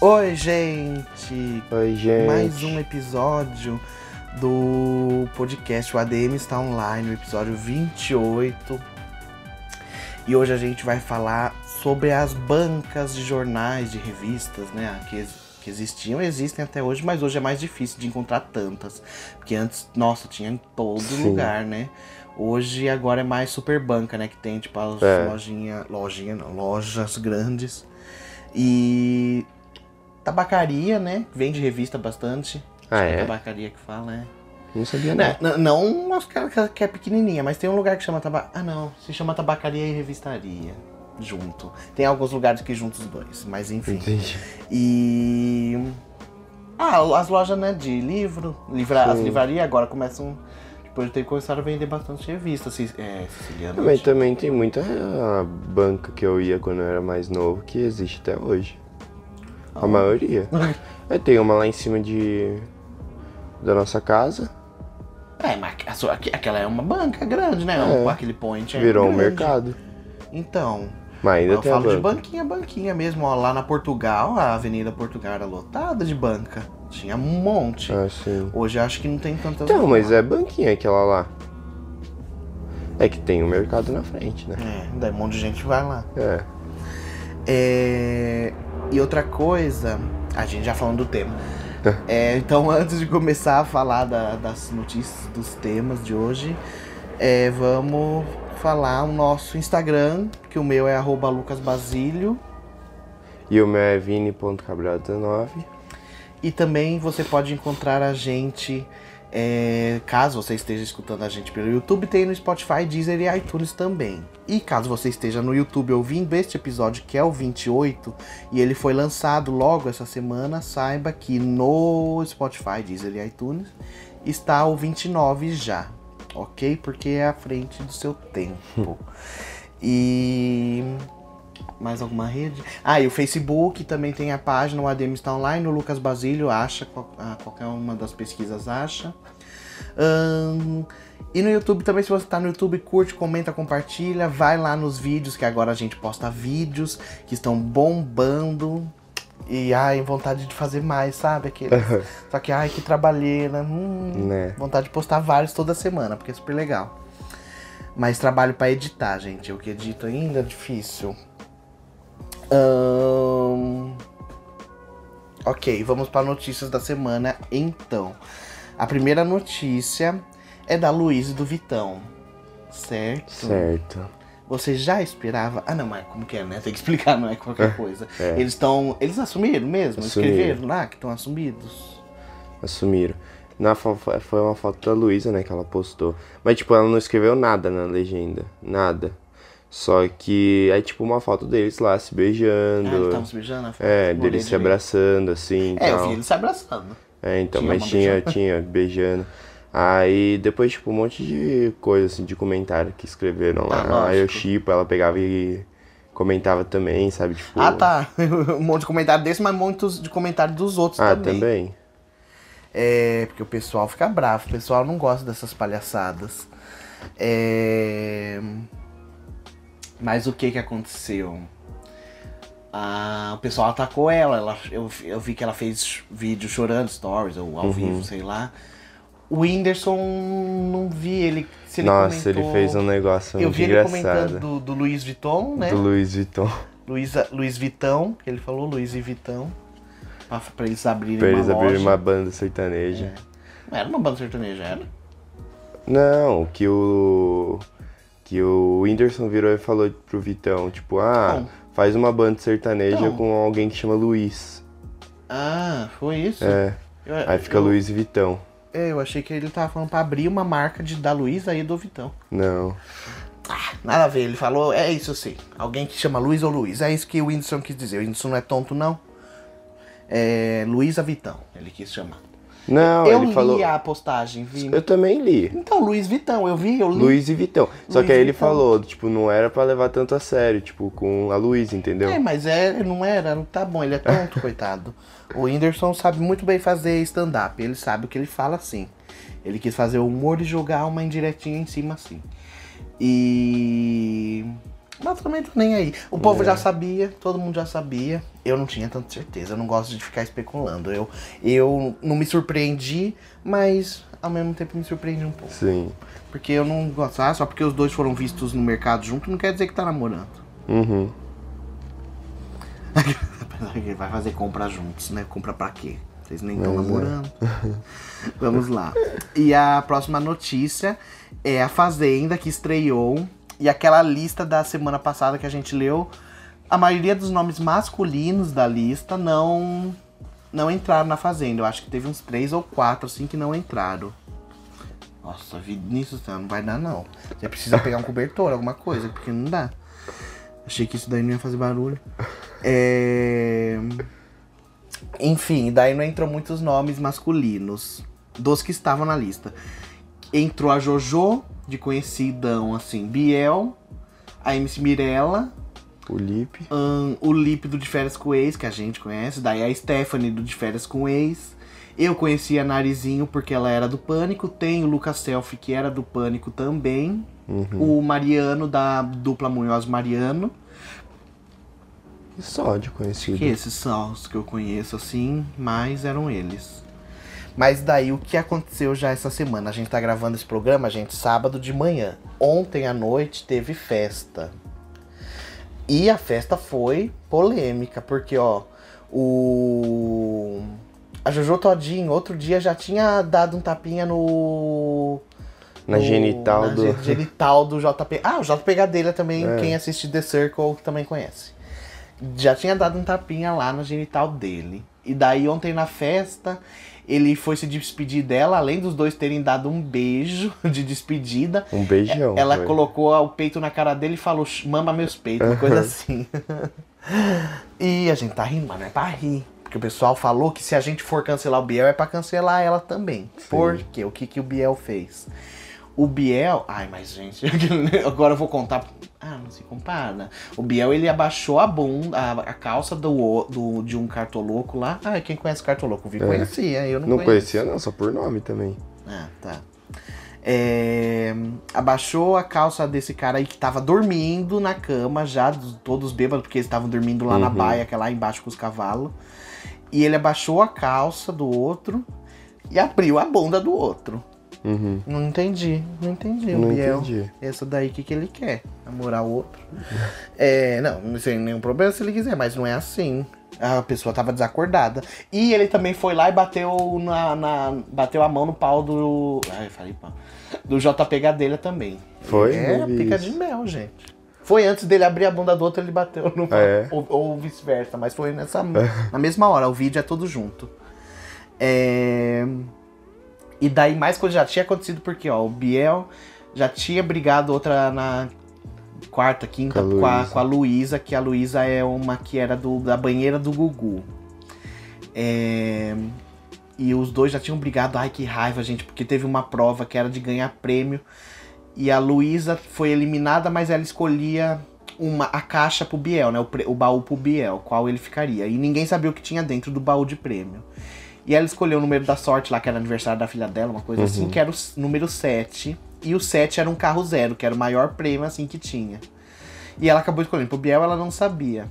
Oi, gente! Oi, gente. Mais um episódio do podcast O ADM está online, o episódio 28. E hoje a gente vai falar sobre as bancas de jornais, de revistas, né? Que, que existiam, existem até hoje, mas hoje é mais difícil de encontrar tantas. Porque antes, nossa, tinha em todo Sim. lugar, né? Hoje agora é mais super banca, né? Que tem tipo as É. lojinha, lojinha não, lojas grandes. E tabacaria, né? Vende revista bastante. Ah, Acho que é? Tabacaria que fala, é. Não sabia Né, não. n- Não as que- é pequenininha, mas tem um lugar que chama tabac... Ah, não. Se chama tabacaria e revistaria. Junto. Tem alguns lugares que juntam os dois, mas enfim. Entendi. E. Ah, as lojas, né, de livro. Livra... As livrarias agora começam. Depois de ter começado a vender bastante revista, é, Siciliana. Mas também tem muita ah, banca que eu ia quando eu era mais novo que existe até hoje. A maioria. Aí tem uma lá em cima de. da nossa casa. É, mas a sua- aqu- aquela é uma banca grande, né? É. Aquele point é virou um grande. mercado. Então. Mas ainda eu tem a falo de banca. banquinha, banquinha mesmo. Ó, lá na Portugal, a Avenida Portugal era lotada de banca. Tinha um monte. Ah, sim. Hoje eu acho que não tem tantas. Então, mas é banquinha aquela lá. É que tem o mercado na frente, né? É, daí um monte de gente vai lá. É. É, E outra coisa, a gente já falando do tema. É, então, antes de começar a falar da- das notícias, dos temas de hoje, é, vamos falar o nosso Instagram, que o meu é arroba lucasbasilio. E o meu é vini.cabral19. E também você pode encontrar a gente, é, caso você esteja escutando a gente pelo YouTube, tem no Spotify, Deezer e iTunes também. E caso você esteja no YouTube ouvindo este episódio, que é o 28, e ele foi lançado logo essa semana, saiba que no Spotify, Deezer e iTunes está o 29 já, ok? Porque é à frente do seu tempo. e mais alguma rede? Ah, e o Facebook também tem a página, o ADM está online, o Lucas Basílio acha, ah, qualquer uma das pesquisas acha. Ahn, e no YouTube também, se você está no YouTube, curte, comenta, compartilha, vai lá nos vídeos, que agora a gente posta vídeos que estão bombando. E ai, vontade de fazer mais, sabe? Aquele... Só que ai, que trabalheira. Hum, Né? Vontade de postar vários toda semana, porque é super legal. Mas trabalho pra editar, gente. Eu que edito ainda é difícil. Ahn, Ok, vamos para notícias da semana então. A primeira notícia é da Luiz e do Vitão. Certo? Certo. Você já esperava. Ah, não, mas como que é, né? Tem que explicar, não é qualquer coisa. é. Eles estão. Eles assumiram mesmo? Assumiram. Escreveram lá que estão assumidos? Assumiram. Na fo- fo- foi uma foto da Luísa, né, que ela postou. Mas, tipo, ela não escreveu nada na legenda. Nada. Só que é tipo uma foto deles lá se Ah, eles beijando. estavam se beijando? é, Não olhei deles se abraçando, assim. É, eu tal. vi eles se abraçando. É, então, Tinha mas tinha, beijando. tinha, beijando. Aí depois, tipo, um monte de coisa, assim, de comentário que escreveram Ah, lá. Aí eu chipo, ela pegava e comentava também, sabe? Tipo. Ah, tá. um monte de comentário desse, mas muitos de comentário dos outros Ah, também. também? É, porque o pessoal fica bravo, o pessoal não gosta dessas palhaçadas. É... Mas o que que aconteceu? Ah, o pessoal atacou ela, ela eu, eu vi que ela fez vídeo chorando, stories ou ao Uhum. vivo, sei lá. O Whindersson, não vi ele, se ele Nossa, ele comentou- fez um negócio Eu vi ele comentando engraçado. do, do Luiz Vuitton, né? Do Louis Vuitton. Luiz, Luiz Vitão, que ele falou, Luiz e Vitão, pra, pra eles abrirem Pra uma eles abrirem uma banda sertaneja. É. Não era uma banda sertaneja, era? Não, que o. Que o Whindersson virou e falou pro Vitão, tipo, ah, Bom. faz uma banda sertaneja Então. com alguém que chama Luiz. Ah, foi isso? É. Eu, Aí fica eu, Luiz e Vitão. é, eu achei que ele tava falando pra abrir uma marca de, da Luísa e do Vitão. Não. Nada a ver, ele falou, é isso sim. Alguém que chama Luiz ou Luiz. É isso que o Whindersson quis dizer. O Whindersson não é tonto, não. É Luísa Vitão, ele quis chamar. Não, eu ele li falou. a postagem, vi. Eu também li. Então, Luiz Vitão, eu vi, eu li. Luiz e Vitão. Só Luiz que aí ele Vitão. falou, tipo, não era pra levar tanto a sério, tipo, com a Luiz, entendeu? É, mas é, não era, não tá bom, ele é tonto, coitado. O Whindersson sabe muito bem fazer stand-up, ele sabe o que ele fala assim. Ele quis fazer o humor e jogar uma indiretinha em cima assim. E Mas também tô nem aí. O povo É. já sabia, todo mundo já sabia. Eu não tinha tanta certeza, eu não gosto de ficar especulando. Eu, eu não me surpreendi, mas ao mesmo tempo me surpreendi um pouco. Sim. Porque eu não gosto. Ah, só porque os dois foram vistos no mercado junto, não quer dizer que tá namorando. Uhum. Apesar que Vai fazer compra juntos, né? Compra pra quê? Vocês nem estão é. namorando. Vamos lá. E a próxima notícia é a Fazenda que estreou. E aquela lista da semana passada que a gente leu, a maioria dos nomes masculinos da lista não não entraram na Fazenda. Eu acho que teve uns três ou quatro assim que não entraram. Nossa, Vinícius, não vai dar não. Você precisa pegar um cobertor, alguma coisa, porque não dá. Achei que isso daí não ia fazer barulho. É... Enfim, daí não entrou muitos nomes masculinos dos que estavam na lista. Entrou a Jojo, de conhecidão assim, Biel, a MC Mirella, O Lipe. ahn, o Lipe do De Férias com o Ex, que a gente conhece, daí a Stephanie do De Férias com o Ex. Eu conhecia a Narizinho porque ela era do Pânico, tem o Lucas Selfie que era do Pânico também, o Mariano da dupla Munhoz Mariano. E só de conhecido. Que esses são os que eu conheço assim, mas eram eles. Mas daí o que aconteceu já essa semana? A gente tá gravando esse programa, gente, sábado de manhã. Ontem à noite teve festa. E a festa foi polêmica, porque ó, o a Jojo Todinho outro dia já tinha dado um tapinha no Na no- genital na do. ge- genital do JP. Ah, o JP Gadelha também, É. quem assiste The Circle também conhece. Já tinha dado um tapinha lá na genital dele. E daí ontem na festa, ele foi se despedir dela, além dos dois terem dado um beijo de despedida. Um beijão. Ela foi. colocou o peito na cara dele e falou, mama meus peitos, uma coisa assim. e a gente tá rindo, mas não é pra rir. Porque o pessoal falou que se a gente for cancelar o Biel, é pra cancelar ela também. Por quê? O que, que o Biel fez? O Biel. Ai, mas gente, agora eu vou contar. Ah, não se compara. O Biel ele abaixou a bunda, a, a calça do, do, de um cartoloco lá. Ah, quem conhece cartoloco? Vi É. conhecia, eu não, Não conhecia, não, só por nome também. Ah, tá. É, abaixou a calça desse cara aí que tava dormindo na cama, já dos- todos bêbados, porque eles estavam dormindo lá na Uhum. baia, que é lá embaixo com os cavalos. E ele abaixou a calça do outro e abriu a bunda do outro. Uhum. Não entendi, não entendi. o Não Biel. entendi. Essa daí, o que, que ele quer? Namorar o outro? É, não, tem nenhum problema se ele quiser, mas não é assim. A pessoa tava desacordada. E ele também foi lá e bateu na. na- bateu a mão no pau do. Ai, falei pau. Do JP Gadelha também. Foi? É, pica isso. de mel, gente. Foi antes dele abrir a bunda do outro, ele bateu no É. Ou, ou vice-versa, mas foi nessa, na mesma hora. O vídeo é todo junto. É. E daí mais coisa já tinha acontecido porque, ó, o Biel já tinha brigado outra na quarta, quinta Com a com a, Luísa. que a Luísa é uma que era do, da banheira do Gugu. É, E os dois já tinham brigado, ai que raiva, gente, porque teve uma prova que era de ganhar prêmio. E a Luísa foi eliminada, mas ela escolhia uma, a caixa pro Biel, né? O, pre- o baú pro Biel, qual ele ficaria. E ninguém sabia o que tinha dentro do baú de prêmio. E ela escolheu o número da sorte lá, que era aniversário da filha dela, uma coisa assim, que era o número 7. E o 7 era um carro zero, que era o maior prêmio assim que tinha. E ela acabou escolhendo. Pro Biel ela não sabia.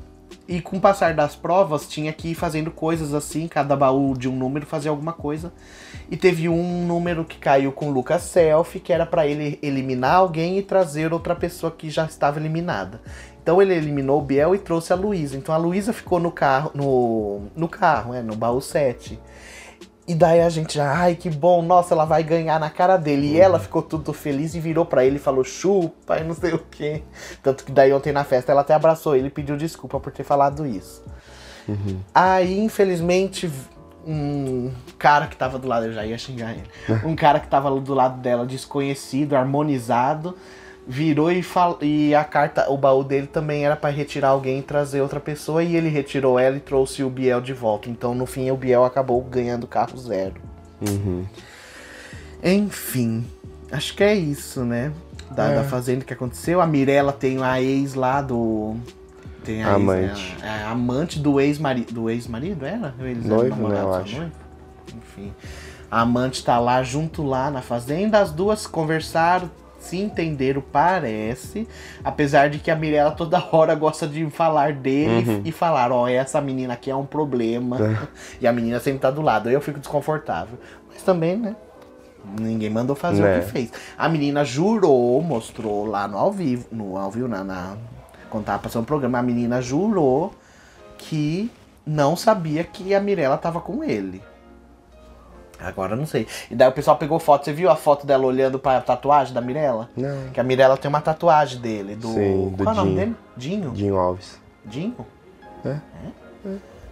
E com o passar das provas, tinha que ir fazendo coisas assim, cada baú de um número fazia alguma coisa. E teve um número que caiu com o Lucas Selfie, que era pra ele eliminar alguém e trazer outra pessoa que já estava eliminada. Então ele eliminou o Biel e trouxe a Luísa. Então a Luísa ficou no carro, no, no carro, é, no baú 7. E daí a gente já, ai que bom, nossa, ela vai ganhar na cara dele. E ela ficou tudo feliz e virou pra ele e falou chupa e não sei o quê. Tanto que daí ontem na festa ela até abraçou ele e pediu desculpa por ter falado isso. Aí, infelizmente, um cara que tava do lado, eu já ia xingar ele. Um cara que tava do lado dela, desconhecido, harmonizado, virou e, fal... e a carta, o baú dele também era pra retirar alguém e trazer outra pessoa. E ele retirou ela e trouxe o Biel de volta. Então, no fim, o Biel acabou ganhando carro zero. Uhum. Enfim, acho que é isso, né? Da, É. da fazenda que aconteceu. A Mirella tem a ex lá do. Tem a Amante. Ex, é, a- é a amante do ex-marido. Do ex-marido, era? Eles Noivo, eram né, eu acho. noivo? Enfim. A amante tá lá junto lá na fazenda. As duas conversaram, se entenderam, parece. Apesar de que a Mirella toda hora gosta de falar dele Uhum. e falar, ó, essa menina aqui é um problema. e a menina sempre tá do lado. Aí eu fico desconfortável. Mas também, né? Ninguém mandou fazer Né. o que fez. A menina jurou, mostrou lá no ao vivo, no ao vivo, na, na quando tava passando o programa, a menina jurou que não sabia que a Mirella tava com ele. Agora não sei. E daí o pessoal pegou foto. Você viu a foto dela olhando pra tatuagem da Mirella? Não. Que a Mirella tem uma tatuagem dele. Do. Sim, do Qual é o nome dele? Dinho? Dinho Alves. Dinho? É.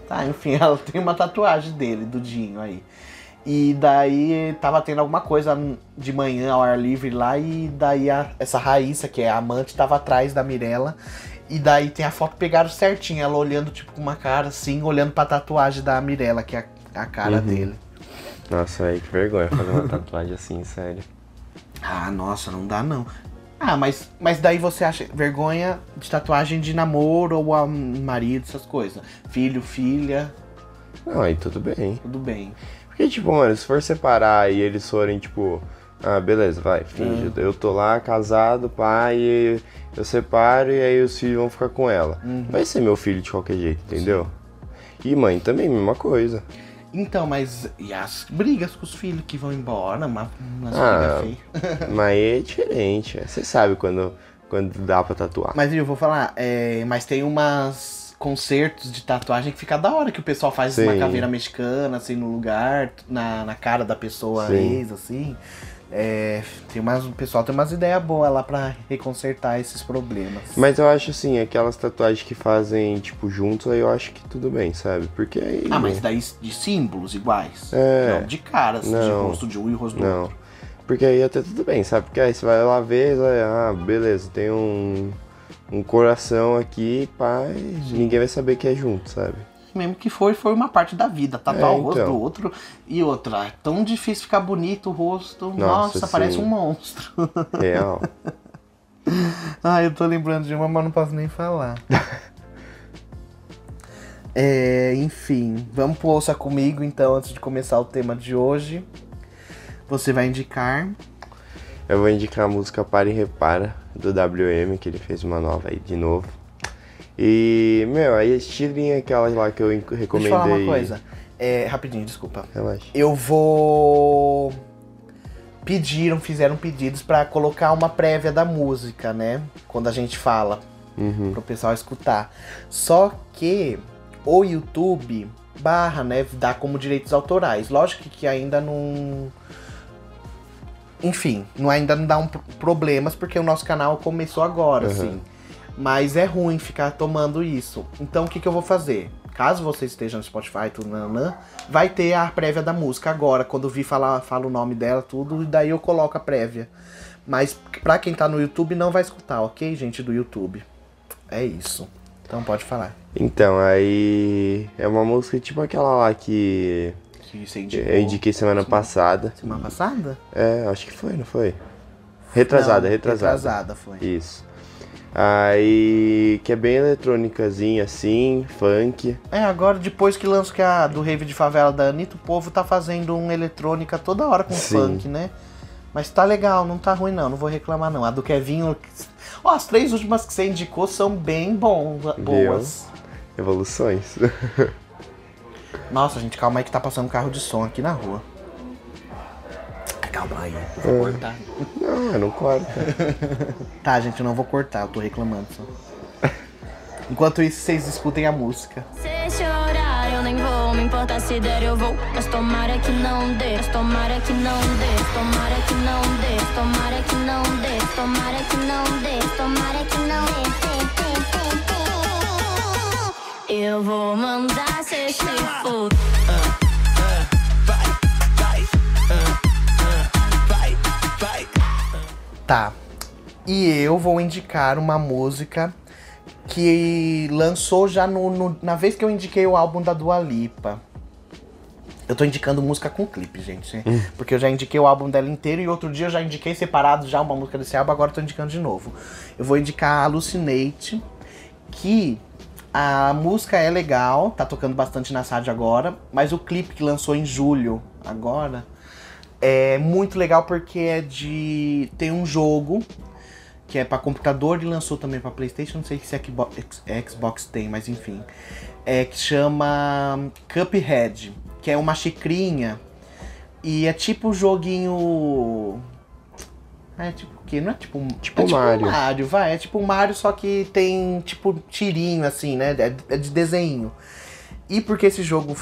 Tá, enfim, ela tem uma tatuagem dele, do Dinho aí. E daí tava tendo alguma coisa de manhã ao ar livre lá, e daí a- essa Raíssa, que é a amante, tava atrás da Mirella. E daí tem a foto, pegaram certinho, ela olhando tipo com uma cara assim, olhando pra tatuagem da Mirella, que é a, a cara Uhum. dele. Nossa, velho, que vergonha fazer uma tatuagem assim, sério. Ah, nossa, não dá não. Ah, mas, mas daí você acha vergonha de tatuagem de namoro ou a marido, essas coisas. Filho, filha, Não, aí tudo bem. tudo bem. Porque, tipo, mano, se for separar e eles forem, tipo, ah, beleza, vai, finge. Eu tô lá, casado, pai, eu separo e aí os filhos vão ficar com ela. Vai ser meu filho de qualquer jeito, entendeu? E mãe também, mesma coisa. Então, mas e as brigas com os filhos que vão embora, uma, umas Ah. brigas feias. Mas é diferente, é. você sabe quando, quando dá pra tatuar. Mas eu vou falar, é, mas tem umas concertos de tatuagem que fica da hora, que o pessoal faz uma Sim. caveira mexicana, assim, no lugar, na, na cara da pessoa Sim. ex, assim. É, tem umas, o pessoal tem umas ideias boas lá pra reconsertar esses problemas. Mas eu acho assim, aquelas tatuagens que fazem, tipo, juntos, aí eu acho que tudo bem, sabe? Porque aí. Ah, mas daí de símbolos iguais? É. Não, de caras, de Não. rosto de um e rosto do Não. outro. Porque aí até tudo bem, sabe? Porque aí você vai lá ver, vai, ah, beleza, tem um, um coração aqui, pai, ninguém vai saber que é junto, sabe? Mesmo que foi, foi uma parte da vida. Tatuar É, o rosto então. do outro. E outra, é tão difícil ficar bonito o rosto. Nossa, Nossa, parece um monstro. Real. ah, eu tô lembrando de uma, mas não posso nem falar. é, enfim, vamos pro Ouça Comigo então, antes de começar o tema de hoje. Você vai indicar. Eu vou indicar a música Para e Repara, do WM, que ele fez uma nova aí de novo. E, meu, aí tirem aquelas lá que eu in- Deixa recomendei. eu falar uma coisa. É, rapidinho, desculpa. Relaxa. Eu vou. Pediram, fizeram pedidos pra colocar uma prévia da música, né? Quando a gente fala. Uhum. pro pessoal escutar. Só que o YouTube barra, né, dá como direitos autorais. Lógico que ainda não. Enfim, não, ainda não dá um pro- problemas porque o nosso canal começou agora, Uhum. assim. Mas é ruim ficar tomando isso. Então o que, que eu vou fazer? Caso você esteja no Spotify, tudo, nanã, vai ter a prévia da música agora. Quando vi falar, fala o nome dela, tudo, e daí eu coloco a prévia. Mas pra quem tá no YouTube não vai escutar, ok, gente do YouTube? É isso. Então pode falar. Então, aí. É uma música tipo aquela lá que Que você indicou. eu indiquei semana passada. Semana passada? É, acho que foi, não foi? Retrasada, Não, retrasada. Retrasada foi. Isso. Aí. Que é bem eletrônicazinha assim, funk. É, agora depois que lançou que é a do Rave de Favela da Anitta, o povo tá fazendo um eletrônica toda hora com Sim. funk, né? Mas tá legal, não tá ruim não, não vou reclamar não. A do Kevinho. Ó, as três últimas que você indicou são bem bom, boas. Evoluções. Nossa, gente, calma aí que tá passando carro de som aqui na rua. Calma aí, vou cortar. não, eu não corta. Tá, gente, eu não vou cortar, eu tô reclamando só. Enquanto isso, vocês escutem a música. Se chorar, eu nem vou me importar se der, eu vou. Mas tomara que não dê, mas tomara que não dê, tomara que não dê, tomara que não dê, tomara que não dê, tomara que não dê. Eu vou mandar cê se Tá. E eu vou indicar uma música que lançou já no, no- na vez que eu indiquei o álbum da Dua Lipa. Eu tô indicando música com clipe, gente. Porque eu já indiquei o álbum dela inteiro e outro dia eu já indiquei separado já uma música desse álbum, agora eu tô indicando de novo. Eu vou indicar Alucinate, que a música é legal, tá tocando bastante na rádio agora, mas o clipe que lançou em julho, agora, É muito legal porque é de. Tem um jogo que é pra computador e lançou também pra Playstation, não sei se Xbox, Xbox tem, mas enfim. É que chama Cuphead, que é uma xicrinha. E é tipo um joguinho. É tipo o quê? Não é tipo um. Tipo é Mario. Um Mario, vai. É tipo um Mario, só que tem tipo tirinho, assim, né? É, é de desenho. E porque esse jogo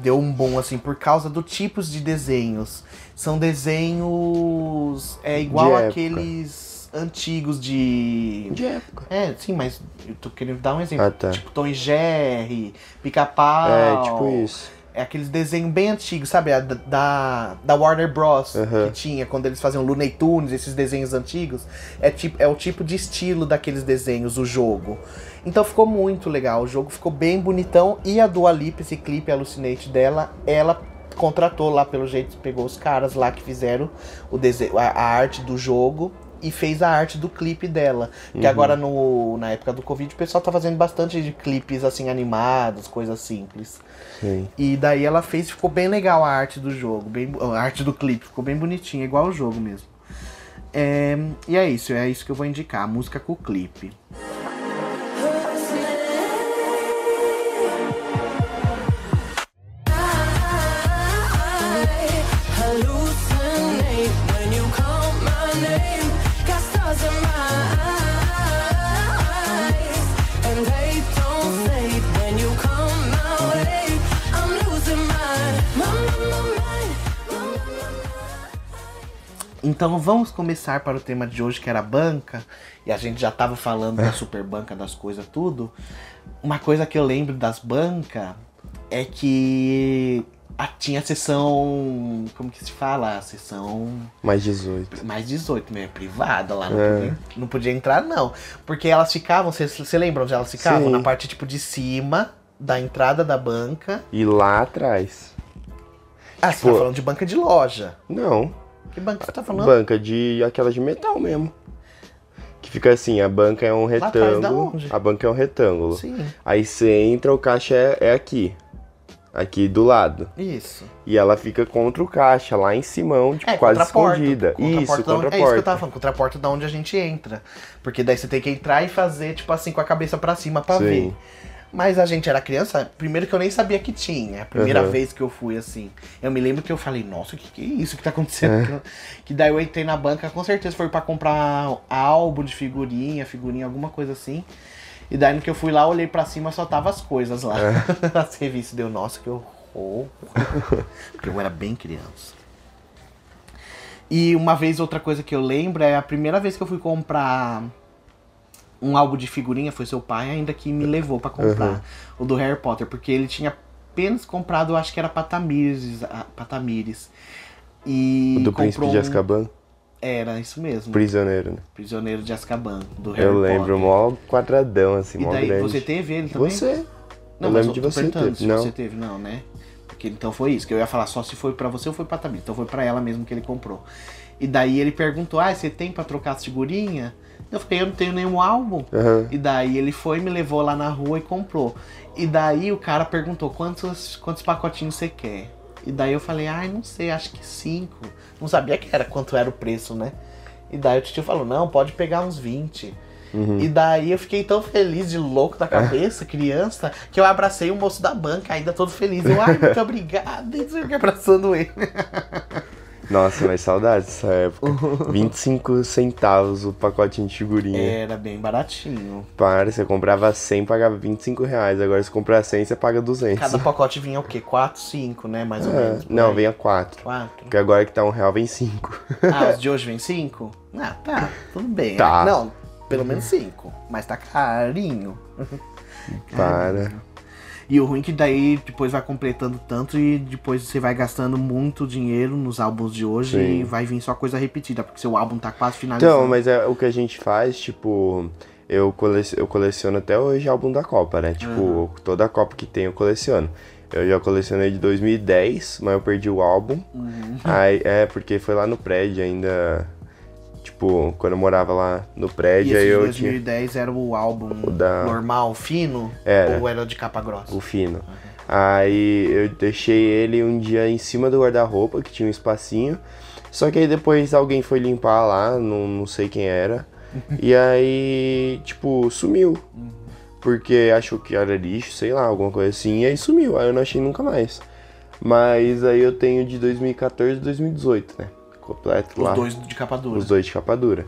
deu um bom, assim, por causa do tipos de desenhos. São desenhos. É igual De aqueles antigos de. De época. É, sim, mas eu tô querendo dar um exemplo. Ah, tá. Tipo Tom e Jerry, Pica-Pau. É, tipo isso. É aqueles desenhos bem antigos, sabe? A Da, da, Warner Bros. Que tinha quando eles faziam Looney Tunes, esses desenhos antigos. É, tipo, é o tipo de estilo daqueles desenhos, o jogo. Então ficou muito legal. O jogo ficou bem bonitão. E a Dua Lipa, esse clipe Alucinate dela, ela contratou lá, pelo jeito, pegou os caras lá que fizeram o desenho, a, a arte do jogo. E fez a arte do clipe dela. Que agora, no, na época do Covid, o pessoal tá fazendo bastante de clipes assim, animados, coisas simples. Sim. E daí ela fez, ficou bem legal a arte do jogo, bem, a arte do clipe, ficou bem bonitinha, igual o jogo mesmo. É, e é isso, é isso que eu vou indicar, a música com o clipe. Então vamos começar para o tema de hoje, que era banca, e a gente já tava falando da super banca, das coisas tudo. Uma coisa que eu lembro das bancas é que a- tinha a sessão. Como que se fala? A sessão. Mais 18. mais 18, meio privada lá, não, É. podia, não podia entrar não. Porque elas ficavam, você lembra onde elas ficavam? Sim. Na parte tipo de cima da entrada da banca. E lá atrás. Ah, você Tipo- tá falando de banca de loja. Não. Que banca você tá falando? Banca de. aquela de metal mesmo. Que fica assim, a banca é um retângulo. A banca é um retângulo. Sim, Aí você entra, o caixa é, é aqui. Aqui do lado. isso. E ela fica contra o caixa, lá em cima, tipo, É, quase contra porta. escondida. Contra a isso, porta da onde- contra a É isso que eu porta. tava falando, contra a porta da onde a gente entra. Porque daí você tem que entrar e fazer, tipo assim, com a cabeça pra cima Sim. ver. Mas a gente era criança, primeiro que eu nem sabia que tinha. A primeira Aham. vez que eu fui assim. Eu me lembro que eu falei, nossa, o que, que é isso que tá acontecendo? Que daí eu entrei na banca, com certeza foi pra comprar álbum de figurinha, figurinha, alguma coisa assim. E daí no que eu fui lá, eu olhei pra cima, só tava as coisas lá. As revistas deu, nossa, que horror. Porque eu era bem criança. E uma vez, outra coisa que eu lembro é a primeira vez que eu fui comprar um álbum de figurinha, foi seu pai ainda que me levou pra comprar o do Harry Potter, porque ele tinha apenas comprado, acho que era Patamires, Patamires. E O do Príncipe de um- Azkaban. Era isso mesmo. Prisioneiro, né? Prisioneiro de Azkaban, do Harry Eu lembro, Potter. mó quadradão, assim, E mó daí, grande. você teve ele também? Você. Não, eu mas lembro de você ter. se Não. você teve, não, né? Porque então foi isso, que eu ia falar só se foi pra você ou foi pra Tamir. Então foi pra ela mesmo que ele comprou. E daí ele perguntou: Ah, você tem pra trocar as figurinhas? Eu falei: Eu não tenho nenhum álbum. Aham. E daí ele foi, me levou lá na rua e comprou. E daí o cara perguntou: Quantos, quantos pacotinhos você quer? E daí eu falei: Ai, não sei, acho que cinco. Não sabia que era quanto era o preço, né? E daí o tio falou: Não, pode pegar uns 20. Uhum. E daí eu fiquei tão feliz de louco da cabeça, criança, que eu abracei o moço da banca, ainda todo feliz. Eu, ai, muito obrigado, e abraçando ele. Nossa, mas saudades dessa época. 25 centavos o pacotinho de figurinha. Era bem baratinho. Para, você comprava 100, pagava 25 reais. Agora se comprar 100, você paga 200. Cada pacote vinha o quê? 4, 5, né? Mais ou É, menos. não, aí. venha 4. 4. Porque agora que tá um real, vem 5. Ah, os de hoje vem 5? Ah, tá, tudo bem. Tá. Não, pelo menos 5. Mas tá carinho. Para. E o ruim é que daí depois vai completando tanto e depois você vai gastando muito dinheiro nos álbuns de hoje Sim. e vai vir só coisa repetida, porque seu álbum tá quase finalizando. Então, mas é o que a gente faz, tipo, eu, cole... eu coleciono até hoje álbum da Copa, né? Tipo, toda a Copa que tem eu coleciono. Eu já colecionei de 2010, mas eu perdi o álbum. Aí, é, porque foi lá no prédio ainda. Tipo, quando eu morava lá no E prédio, esse aí eu tinha 2010 era o álbum O da- normal, fino? Era. Ou era de capa grossa? o fino. Aí eu deixei ele um dia em cima do guarda-roupa, que tinha um espacinho. Só que aí depois alguém foi limpar lá, não, não sei quem era. e aí, tipo, sumiu. Porque achou que era lixo, sei lá, alguma coisa assim. E aí sumiu, aí eu não achei nunca mais. Mas aí eu tenho de 2014 e 2018, né? Completo lá. Os dois de capa dura. Os dois de capa dura.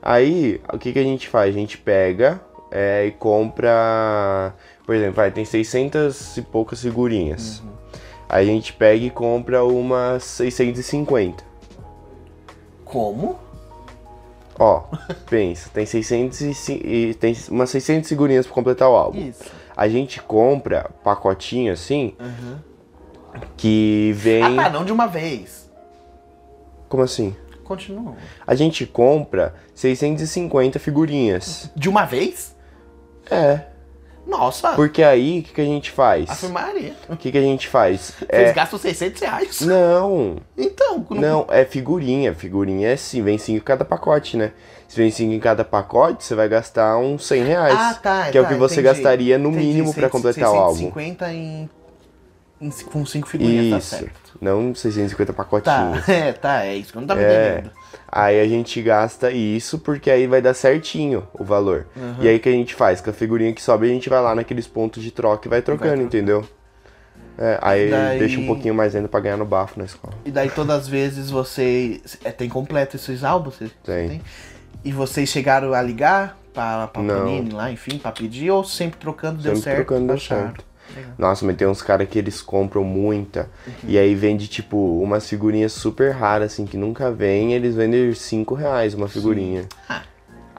Aí, o que, que a gente faz? A gente pega é, e compra. Por exemplo, vai, tem 600 e poucas figurinhas. Aí a gente pega e compra umas 650. Como? Ó, pensa, tem 600 e, e tem umas 600 figurinhas pra completar o álbum. Isso. A gente compra pacotinho assim, que vem. Ah, tá, não de uma vez. Como assim? Continua. A gente compra 650 figurinhas. De uma vez? É. Nossa, Porque aí, o que, que a gente faz? afirmaria. O que, que a gente faz? Vocês É... gastam 600 reais. Não, Então, não- não, é figurinha. Figurinha é sim, vem 5 em cada pacote, né? Se vem 5 em cada pacote, você vai gastar uns 100 reais. Ah, tá. Que é o tá, que você entendi. gastaria no Entendi, mínimo pra 600, completar o álbum. 650 em, em, com 5 figurinhas, tá Isso. certo. Não 650 Tá, pacotinhos. é, tá, é isso que eu não tava É. entendendo. Aí a gente gasta isso porque aí vai dar certinho o valor. E aí o que a gente faz? Com a figurinha que sobe, a gente vai lá naqueles pontos de troca e vai trocando, trocando. entendeu? É, aí Daí- deixa um pouquinho mais ainda pra ganhar no bafo na escola. E daí todas as vezes você. É, tem completo esses álbuns? Você Tem. E vocês chegaram a ligar pra, pra. Panini lá, enfim, pra pedir, ou sempre trocando deu Sempre certo? trocando deu acharam? Nossa, mas tem uns caras que eles compram muita. Uhum. E aí vende, tipo, umas figurinhas super raras, assim, que nunca vem. Eles vendem 5 reais uma figurinha. Ah.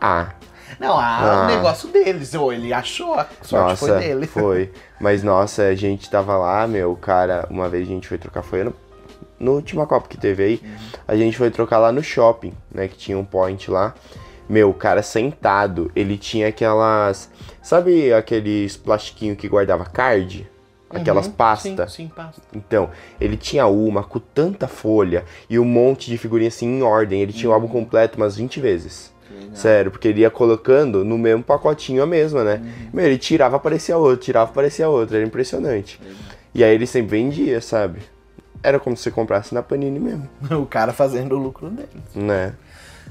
Ah, Não, ah, Ah. o negócio deles, ou ele achou, a sorte nossa, foi dele. foi. Mas nossa, a gente tava lá, meu, o cara, uma vez a gente foi trocar, foi no, no última Copa que teve aí, a gente foi trocar lá no shopping, né, que tinha um point lá. Meu, o cara sentado, ele tinha aquelas, sabe aqueles plastiquinhos que guardava card? Aquelas Uhum, pastas? Sim, sim, pasta. Então, ele tinha uma com tanta folha e um monte de figurinha assim em ordem. Ele tinha o álbum completo umas 20 vezes. Sério, porque ele ia colocando no mesmo pacotinho a mesma, né? Meu, ele tirava, aparecia outro, tirava, aparecia outro. Era impressionante. E aí ele sempre vendia, sabe? Era como se você comprasse na Panini mesmo, O cara fazendo o lucro dele. né?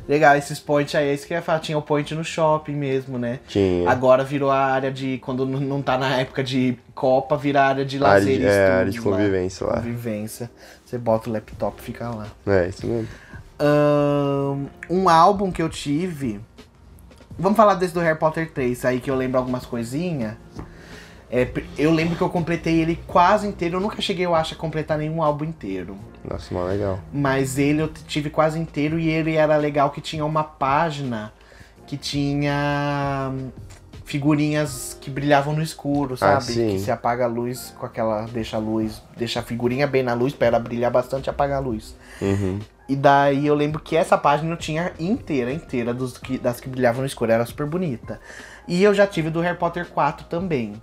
Legal, esses point aí, esse que eu ia falar, tinha o point no shopping mesmo, né? Tinha. Agora virou a área de. Quando não tá na época de Copa, vira a área de Área lazer de- e é, área de convivência lá. Convivência. Você bota o laptop e fica lá. É, isso mesmo. Ahn, um álbum que eu tive. Vamos falar desse do Harry Potter 3, aí que eu lembro algumas coisinhas. É, eu lembro que eu completei ele quase inteiro. Eu nunca cheguei, eu acho, a completar nenhum álbum inteiro. Nossa, mó legal. Mas ele eu tive quase inteiro e ele era legal que tinha uma página que tinha hum, figurinhas que brilhavam no escuro, sabe? Ah. Que se apaga a luz com aquela. deixa a luz. deixa a figurinha bem na luz pra ela brilhar bastante e apagar a luz. Uhum. E daí eu lembro que essa página eu tinha inteira, inteira, dos que, das que brilhavam no escuro, era super bonita. E eu já tive do Harry Potter 4 também.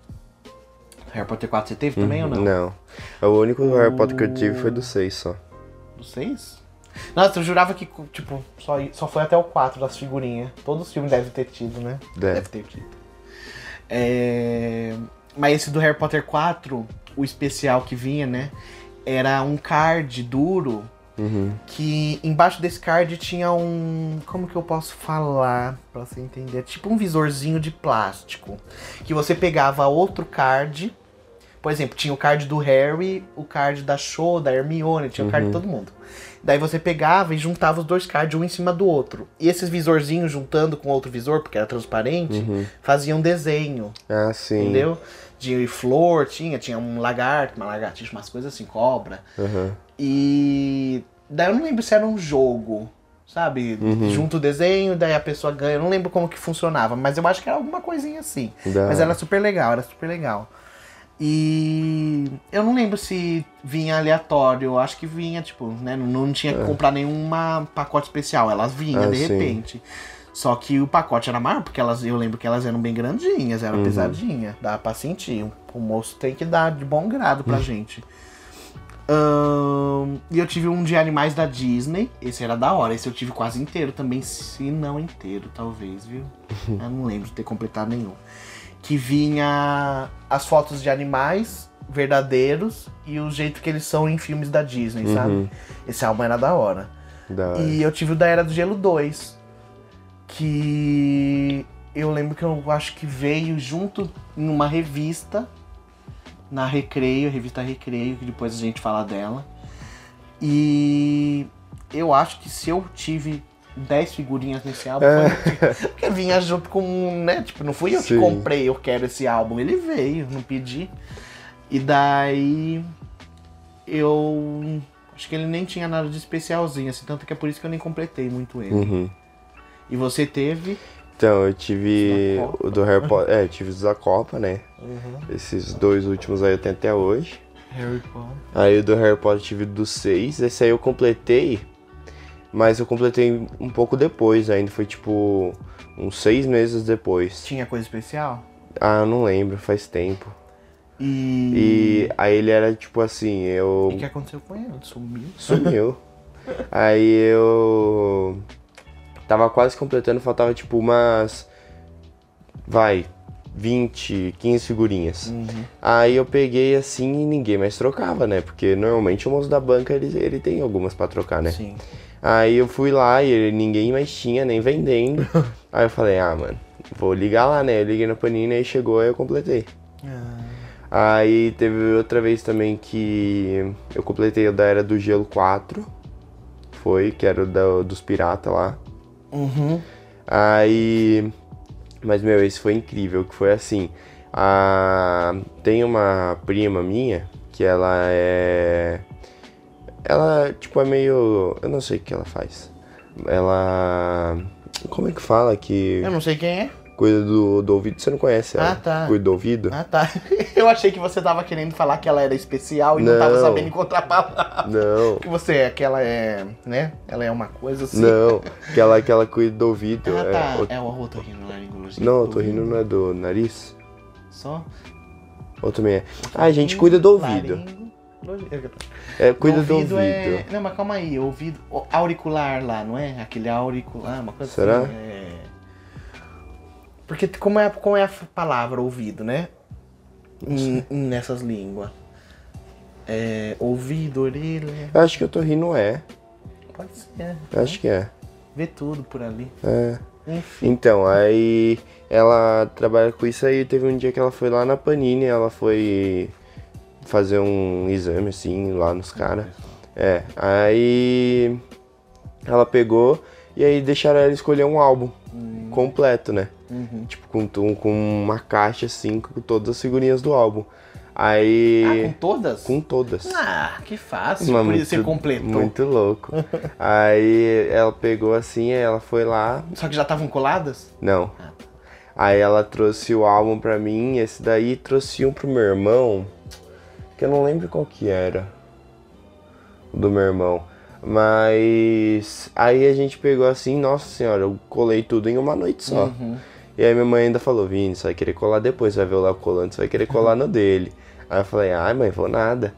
Harry Potter 4 você teve também ou não? Não. O único Harry Potter que eu tive foi do 6 só. Do 6? Nossa, eu surava que, tipo, só, só foi até o 4 das figurinhas. Todos os filmes devem ter tido, né? Deve. ter tido. É... Mas esse do Harry Potter 4, o especial que vinha, né? Era um card duro Uhum. que embaixo desse card tinha um. Como que eu posso falar pra você entender? Tipo um visorzinho de plástico. Que você pegava outro card. Por exemplo, tinha o card do Harry, o card da Cho, da Hermione, tinha o card de todo mundo. Daí você pegava e juntava os dois cards um em cima do outro. E esses visorzinhos juntando com outro visor, porque era transparente, faziam um desenho. Ah, sim. Entendeu? De flor, tinha, tinha um lagarto, uma lagartixa, umas coisas assim, cobra. Uhum. E daí eu não lembro se era um jogo, sabe? Junto o desenho, daí a pessoa ganha. Eu não lembro como que funcionava, mas eu acho que era alguma coisinha assim. Da Mas era super legal, era super legal. E eu não lembro se vinha aleatório, eu acho que vinha, tipo, né? Não, tinha que comprar nenhuma pacote especial, elas vinham É. Ah, de sim. repente. Só que o pacote era maior, porque elas, eu lembro que elas eram bem grandinhas, Uhum. era pesadinha. Dava pra sentir. O moço tem que dar de bom grado Uhum. pra gente. Ahn, e eu tive um de animais da Disney. Esse era da hora. Esse eu tive quase inteiro também, se não inteiro, talvez, viu? eu não lembro de ter completado nenhum. Que vinha as fotos de animais verdadeiros e o jeito que eles são em filmes da Disney, Uhum. sabe? Esse álbum era da hora. Da... E eu tive o da Era do Gelo 2, que eu lembro que eu acho que veio junto em uma revista, na Recreio, revista Recreio, que depois a gente fala dela. E eu acho que se eu tive 10 figurinhas nesse álbum, foi porque vinha junto com, né? Tipo, não fui eu que Sim. comprei, eu quero esse álbum. Ele veio, não pedi. E daí eu acho que ele nem tinha nada de especialzinho, assim, tanto que é por isso que eu nem completei muito ele. Uhum. E você teve. Então, eu tive o do Harry Potter. É, eu tive os da Copa, né? Esses dois últimos aí eu tenho até hoje. Harry Potter. Aí o do Harry Potter eu tive do 6. Esse aí eu completei, mas eu completei um pouco depois ainda. Foi tipo uns seis meses depois. Tinha coisa especial? Ah, não lembro, faz tempo. E. E aí ele era tipo assim, eu. O que aconteceu com ele? Sumiu. Sumiu. Aí eu tava quase completando, faltava tipo umas. Vai, 20, 15 figurinhas. Aí eu peguei assim e ninguém mais trocava, né? Porque normalmente o moço da banca ele, ele tem algumas pra trocar, né? Sim. Aí eu fui lá e ninguém mais tinha, nem vendendo. aí eu falei, ah, mano, vou ligar lá, né? Eu liguei na Panini e chegou, aí eu completei. Aí teve outra vez também que eu completei o da Era do Gelo 4. Foi, que era o da- dos piratas lá. Uhum. Aí. Mas, meu, esse foi incrível, que foi assim. A... Tem uma prima minha que ela é. Ela, tipo, é meio. Eu não sei o que ela faz. Ela. Como é que fala que Eu não sei quem é. cuida do, do ouvido? Você não conhece ela? Ah, tá. Cuida do ouvido? Ah, tá. Eu achei que você tava querendo falar que ela era especial e não, tava Não. sabendo encontrar palavra. Não. Que você é, que ela é, né? Ela é uma coisa assim. Não, que ela, que ela cuida do ouvido. Ah, é, tá. o- É o otorrinolaringologia. Não, o torrino não é do nariz? Só? Ou também é? Ah, a gente cuida do ouvido. É, cuida do ouvido ouvido. é. Não, mas calma aí, ouvido. Auricular lá, não é? Aquele auricular, uma coisa Será? assim. É... Porque como é, como é a palavra ouvido, né? Em- nessas línguas. É, ouvido, orelha. Eu acho que o torrino é. Pode ser. Eu acho que é. Vê tudo por ali. É. Enfim. Então, aí ela trabalha com isso aí. Teve um dia que ela foi lá na Panini, ela foi fazer um exame assim lá nos caras. É, aí ela pegou e aí deixaram ela escolher um álbum completo, né? Uhum. Tipo, com, com uma caixa assim, com todas as figurinhas do álbum. Aí. Ah, com todas? com todas. Ah, que fácil. Mas por isso você muito- completou. Muito louco. aí ela pegou assim, aí ela foi lá. Só que já estavam coladas? Não. Ah, tá. Aí ela trouxe o álbum pra mim, esse daí trouxe um pro meu irmão, que eu não lembro qual que era. Do meu irmão. Mas aí a gente pegou assim, nossa senhora, eu colei tudo em uma noite só. Uhum. E aí minha mãe ainda falou, Vini, você vai querer colar depois, vai ver o Léo colando, você vai querer colar no dele. Aí eu falei, ai mãe, vou nada.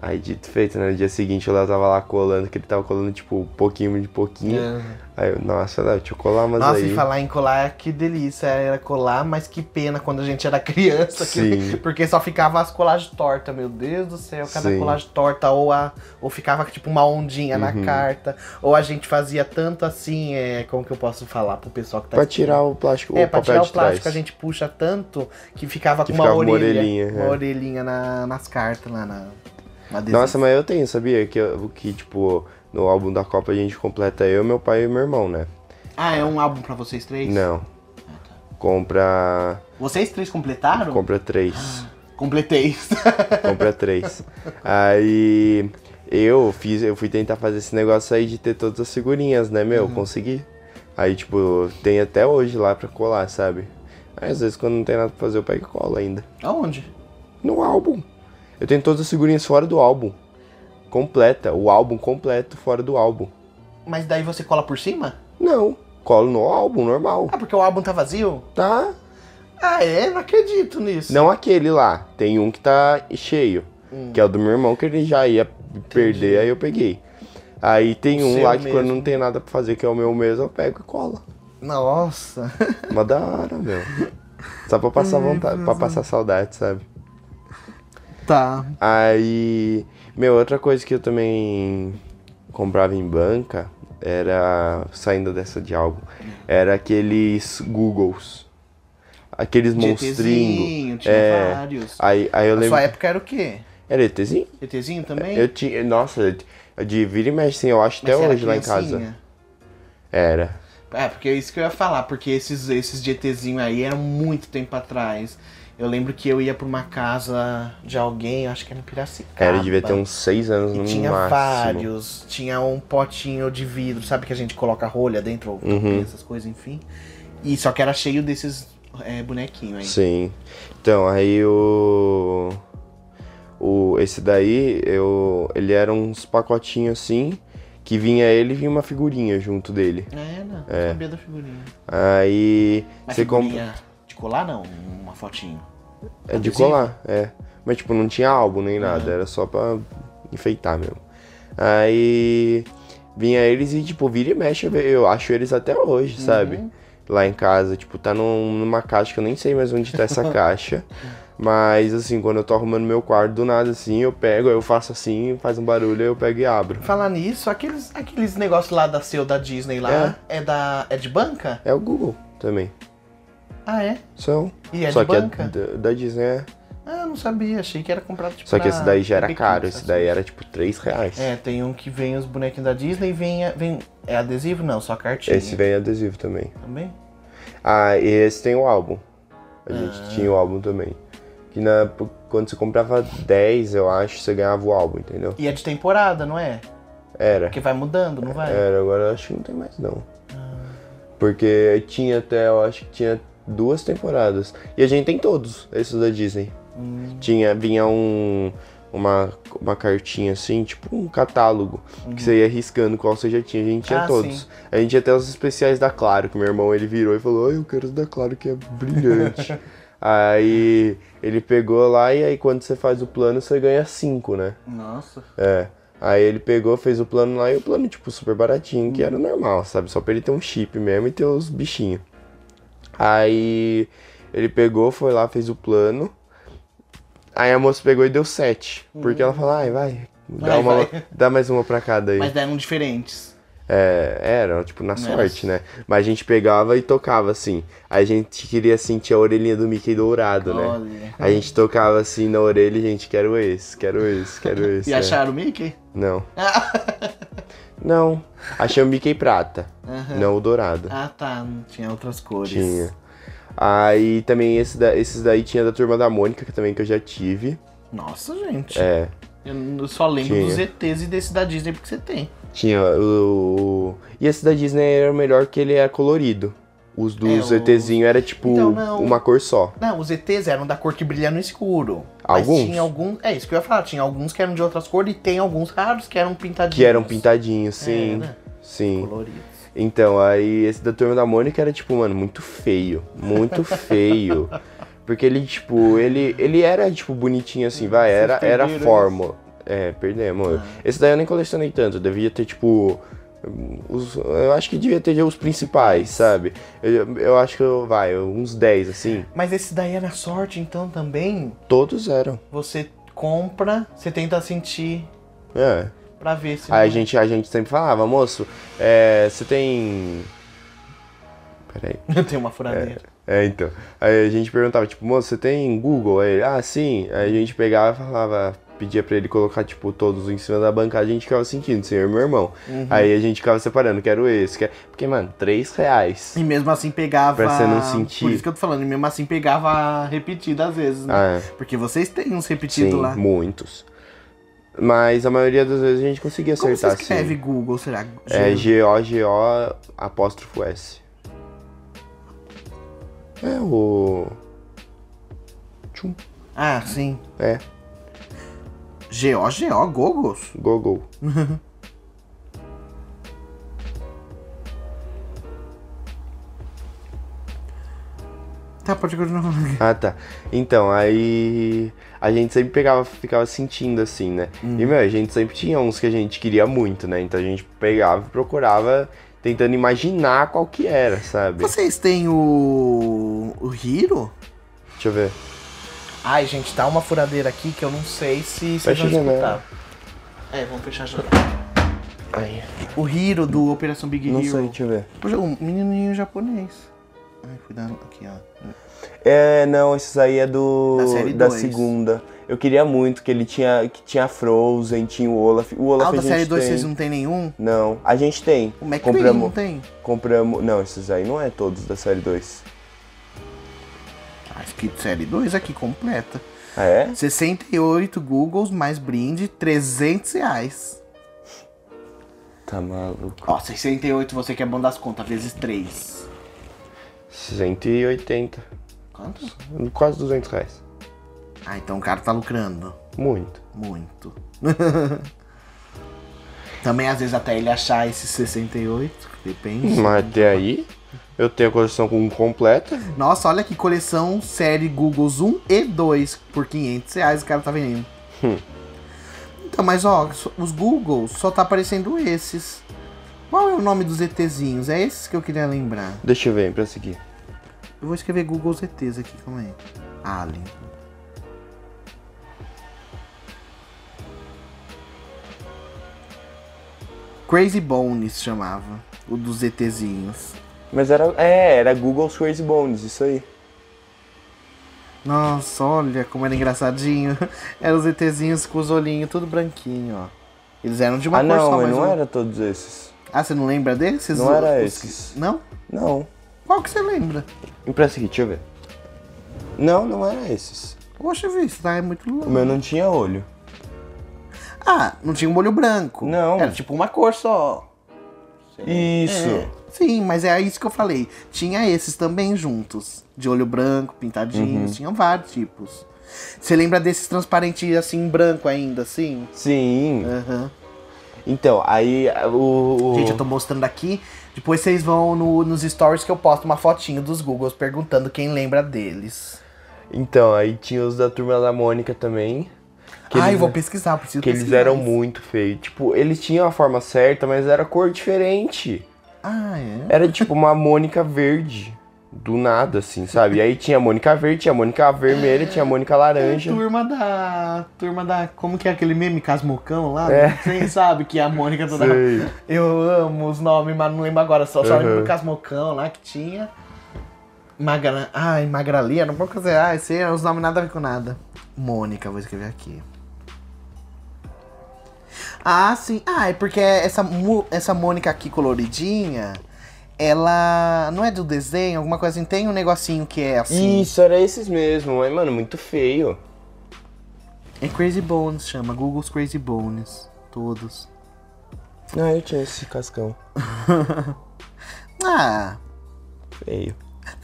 Aí dito feito, né? No dia seguinte o Léo tava lá colando, que ele tava colando tipo pouquinho de pouquinho. Aí eu, nossa, Léo, deixa eu colar umas Nossa, aí. e falar em colar, que delícia era colar, mas que pena quando a gente era criança. que- Sim. porque só ficava as colagens tortas, meu Deus do céu, cada Sim. colagem torta, ou, a, ou ficava tipo uma ondinha Uhum. na carta, ou a gente fazia tanto assim, é, como que eu posso falar pro pessoal que tá Pra assistindo? tirar o plástico, É, o pra tirar o plástico trás. a gente puxa tanto que ficava Que com uma ficava uma orelha. orelhinha, Uma é. orelhinha na- nas cartas lá na. Nossa, mas eu tenho, sabia? Que, que, tipo, no álbum da Copa a gente completa eu, meu pai e meu irmão, né? Ah, é um álbum pra vocês três? Não. Compra. Vocês três completaram? Compra três. Completei. compra três. Aí eu fiz, eu fui tentar fazer esse negócio aí de ter todas as figurinhas, né, meu? Consegui. Aí, tipo, tem até hoje lá pra colar, sabe? Aí às vezes quando não tem nada pra fazer, eu pego e colo ainda. Aonde? No álbum. Eu tenho todas as figurinhas fora do álbum. Completa. O álbum completo fora do álbum. Mas daí você cola por cima? Não. Colo no álbum, normal. Ah, porque o álbum tá vazio? Tá? Ah, é? Não acredito nisso. Não aquele lá. Tem um que tá cheio. Hum. Que é o do meu irmão, que ele já ia perder, aí eu peguei. Aí tem O um lá que quando mesmo. não tem nada pra fazer, que é o meu mesmo, eu pego e colo. Nossa. Uma da hora, meu. Só pra passar vontade, pra passar saudade, sabe? Tá. Aí, meu, outra coisa que eu também comprava em banca era, saindo dessa de algo, era aqueles Googles. Aqueles monstrinhos. Tinha É, vários. Aí, aí eu Na lembro. sua época era o quê? Era ETzinho? GTzinho também? Eu tinha. Nossa, de vira e mexe, sim, eu acho Mas até hoje lá em casa. Era. É, porque é isso que eu ia falar, porque esses, esses GTzinho aí eram muito tempo atrás. Eu lembro que eu ia pra uma casa de alguém, acho que era em Piracicaba. Era, devia ter uns seis anos no tinha máximo. vários. Tinha um potinho de vidro, sabe que a gente coloca rolha dentro, ou Uhum. essas coisas, enfim. E só que era cheio desses é, bonequinhos aí. Sim. Então, aí o. O, esse daí, eu, ele era uns pacotinhos assim, que vinha ele e vinha uma figurinha junto dele. É, não, É. sabia da figurinha. Aí Mas você compra. De colar não, uma fotinho. É de colar, é. Mas tipo, não tinha álbum nem nada, era só pra enfeitar mesmo. Aí vinha eles e, tipo, vira e mexe, eu acho eles até hoje, sabe? Lá em casa, tipo, tá num- numa caixa que eu nem sei mais onde tá essa caixa. Mas assim, quando eu tô arrumando meu quarto, do nada assim, eu pego, eu faço assim, faz um barulho, aí eu pego e abro. Falar nisso, aqueles, aqueles negócios lá da seu da Disney lá, é, da. é de banca? É o Google também. Ah, é? São. E é Só de que banca? é da, da Disney, é. Ah, não sabia, achei que era comprado tipo Só que esse daí já era caro, esse daí assim. era tipo 3 reais. É, tem um que vem os bonequinhos da Disney e vem, vem. É adesivo? Não, só cartinha. Esse vem adesivo também. Também? Ah, e esse tem o álbum. A gente Ah. tinha o álbum também. Que na, quando você comprava 10, eu acho, você ganhava o álbum, entendeu? E é de temporada, não é? Era. Porque vai mudando, não vai? Era, agora eu acho que não tem mais não. Ah. Porque tinha até, eu acho que tinha duas temporadas. E a gente tem todos, esses da Disney. Hum. Tinha, vinha um, uma, uma cartinha assim, tipo um catálogo, que você ia riscando qual você já tinha. A gente tinha Uhum. Ah, todos. sim. A gente tinha até os especiais da Claro, que meu irmão ele virou e falou, eu quero os da Claro que é brilhante. aí ele pegou lá e aí quando você faz o plano, você ganha cinco, né? Nossa. É. Aí ele pegou, fez o plano lá e o plano, tipo, super baratinho, que era normal, sabe? Só pra ele ter um chip mesmo e ter os bichinhos. Aí ele pegou, foi lá, fez o plano. Aí a moça pegou e deu sete. Porque ela falou, ai, vai, dá, Vai, uma, vai. dá mais uma pra cada aí. Mas eram diferentes. É, era, tipo, na sorte, né? Mas a gente pegava e tocava assim. A gente queria sentir a orelhinha do Mickey dourado, né? Olha. A gente tocava assim na orelha e, gente, quero esse, quero esse, quero esse. E é. acharam o Mickey? Não. Não. Achei o Mickey prata, Aham. não o dourado. Ah, tá. Tinha outras cores. Tinha. Aí também esse da- esses daí tinha da turma da Mônica, que também que eu já tive. Nossa, gente. É. Eu só lembro Tinha. dos ETs e desse da Disney porque você tem. Tinha o. E esse da Disney era o melhor que ele era colorido. Os dos É, ETzinho era tipo Então, não. uma cor só. Não, os ETs eram da cor que brilha no escuro. Alguns? Mas tinha alguns. É isso que eu ia falar. Tinha alguns que eram de outras cores e tem alguns raros que eram pintadinhos. Que eram pintadinhos, sim. Era. Sim. Coloridos. Então, aí esse da turma da Mônica era, tipo, mano, muito feio. Muito feio. Porque ele, tipo, ele, ele era, tipo, bonitinho assim, vai, era, era fórmula. É, perdemos. Esse daí eu nem colecionei tanto, devia ter, tipo. Os, eu acho que devia ter os principais, sabe? Eu, eu acho que, eu, vai, uns 10, assim. Mas esse daí era sorte, então também. Todos eram. Você compra, você tenta sentir É. pra ver se. Aí a não é. gente, a gente sempre falava, moço, é, você tem. Peraí. tem uma furadeira. É, então. Aí a gente perguntava, tipo, moço, você tem Google? Aí ele, ah, sim. Aí a gente pegava e falava, pedia pra ele colocar, tipo, todos em cima da bancada, a gente ficava sentindo, senhor e meu irmão. Uhum. Aí a gente ficava separando, quero esse, quero... Porque, mano, 3 reais. E mesmo assim pegava. Pra você não sentir. Por isso que eu tô falando, e mesmo assim pegava repetido às vezes, né? Ah, é. Porque vocês têm uns repetidos Sim, lá. muitos. Mas a maioria das vezes a gente conseguia Como você acertar, escreve sim. Google, será? É G-O-G-O apóstrofo S. É o... Tchum. Ah, sim. É, G-O-G-O, Gogos? Google. Tá, pode continuar. Ah, tá. Então, aí a gente sempre pegava, ficava sentindo assim, né? E, meu, a gente sempre tinha uns que a gente queria muito, né? Então a gente pegava e procurava tentando imaginar qual que era, sabe? Vocês têm o. o Hiro? Deixa eu ver. Ai, gente, tá uma furadeira aqui que eu não sei se vocês Fecha vão escutar. É, vamos fechar a janela. Ai, O Hiro do Operação Big não Hero. sei, deixa eu ver. Poxa, um menininho japonês. Ai, cuidado aqui, ó. É, não, esse aí é do. Da série da dois. segunda. Eu queria muito que ele tinha. Que tinha Frozen, tinha o Olaf. O Olaf Ah, da série 2 tem. vocês não tem nenhum? Não, a gente tem. O McQueen compramos, não tem? Compramos. Não, esses aí não é todos da série 2. Escrito série 2 aqui, completa. Ah, é? 68 Googles mais brinde, 300 reais. Tá maluco. Ó, 68 você que é bom das contas, vezes 3. 180. Quanto? Quase 200 reais. Ah, então o cara tá lucrando. Muito. Muito. Também às vezes até ele achar esses 68, depende. Mas até aí, eu tenho a coleção com completa. Nossa, olha que coleção série Googles 1 e 2 por 500 reais o cara tá vendendo. Hum. Então, mas ó, os Googles só tá aparecendo esses. Qual é o nome dos ETzinhos? É esses que eu queria lembrar. Deixa eu ver, empresta aqui. Eu vou escrever Google ETs aqui, calma aí. Alien. Crazy Bones chamava. O dos ETzinhos. Mas era. É, era Google's Crazy Bones, isso aí. Nossa, olha como era engraçadinho. Eram os ETzinhos com os olhinhos tudo branquinho, ó. Eles eram de uma ah, cor não, só, mas não o- era todos esses. Ah, você não lembra desses? Não era Os- esses. Não? Não. Qual que você lembra? Empresta aqui, deixa eu ver. Não, não era esses. Poxa, vi, isso tá é muito O louco. meu não tinha olho. Ah, não tinha um olho branco. Não. Era tipo uma cor só. Isso. É, sim, mas é isso que eu falei. Tinha esses também juntos. De olho branco, Uhum. pintadinhos. Tinham vários tipos. Você lembra desses transparentes assim, branco ainda, assim? Sim. Aham. Então, aí o. o- Gente, eu tô mostrando aqui. Depois vocês vão no- nos stories que eu posto uma fotinho dos Googles perguntando quem lembra deles. Então, aí tinha os da turma da Mônica também. Que ah, eles, eu vou pesquisar, preciso Que eles pesquisar eram isso. muito feios. Tipo, eles tinham a forma certa, mas era cor diferente. Ah, é? Era tipo uma Mônica verde. Do nada, assim, sabe? E aí tinha a Mônica verde, tinha a Mônica vermelha, tinha a Mônica laranja. Turma da. Turma da. Como que é aquele meme Casmocão lá? É. Quem sabe que é a Mônica toda. Sei. Eu amo os nomes, mas não lembro agora. Só, só Uhum. lembro do Casmocão lá que tinha. Magra... Ai, Magralia, não pode fazer. Ai, sei, os nomes nada a ver com nada. Mônica, vou escrever aqui. Ah, sim. Ah, é porque essa, essa Mônica aqui coloridinha, ela não é do desenho, alguma coisa assim. Tem um negocinho que é assim. Isso, era esses mesmo. Mas, mano, muito feio. É Crazy Bones, chama. Google's Crazy Bones. Todos. Ah, eu tinha esse cascão. Ah, Feio.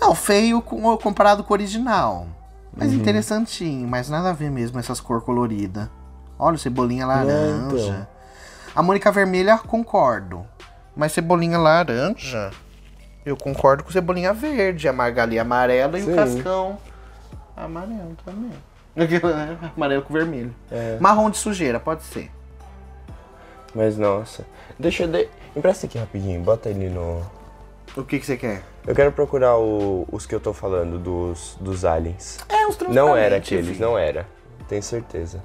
não, feio com- comparado com o original. Mas interessantinho, mas nada a ver mesmo essas cor colorida. Olha, cebolinha laranja. então. A Mônica vermelha, concordo. Mas cebolinha laranja, eu concordo com cebolinha verde. A Margali amarela e Sim. o cascão amarelo também. Amarelo com vermelho. É. Marrom de sujeira, pode ser. Mas, nossa. Deixa eu... De... Empresta aqui rapidinho, bota ele no... O que, que você quer? Eu quero procurar o- os que eu tô falando, dos, dos aliens. É, os Não era aqueles, filho. não era. Tenho certeza.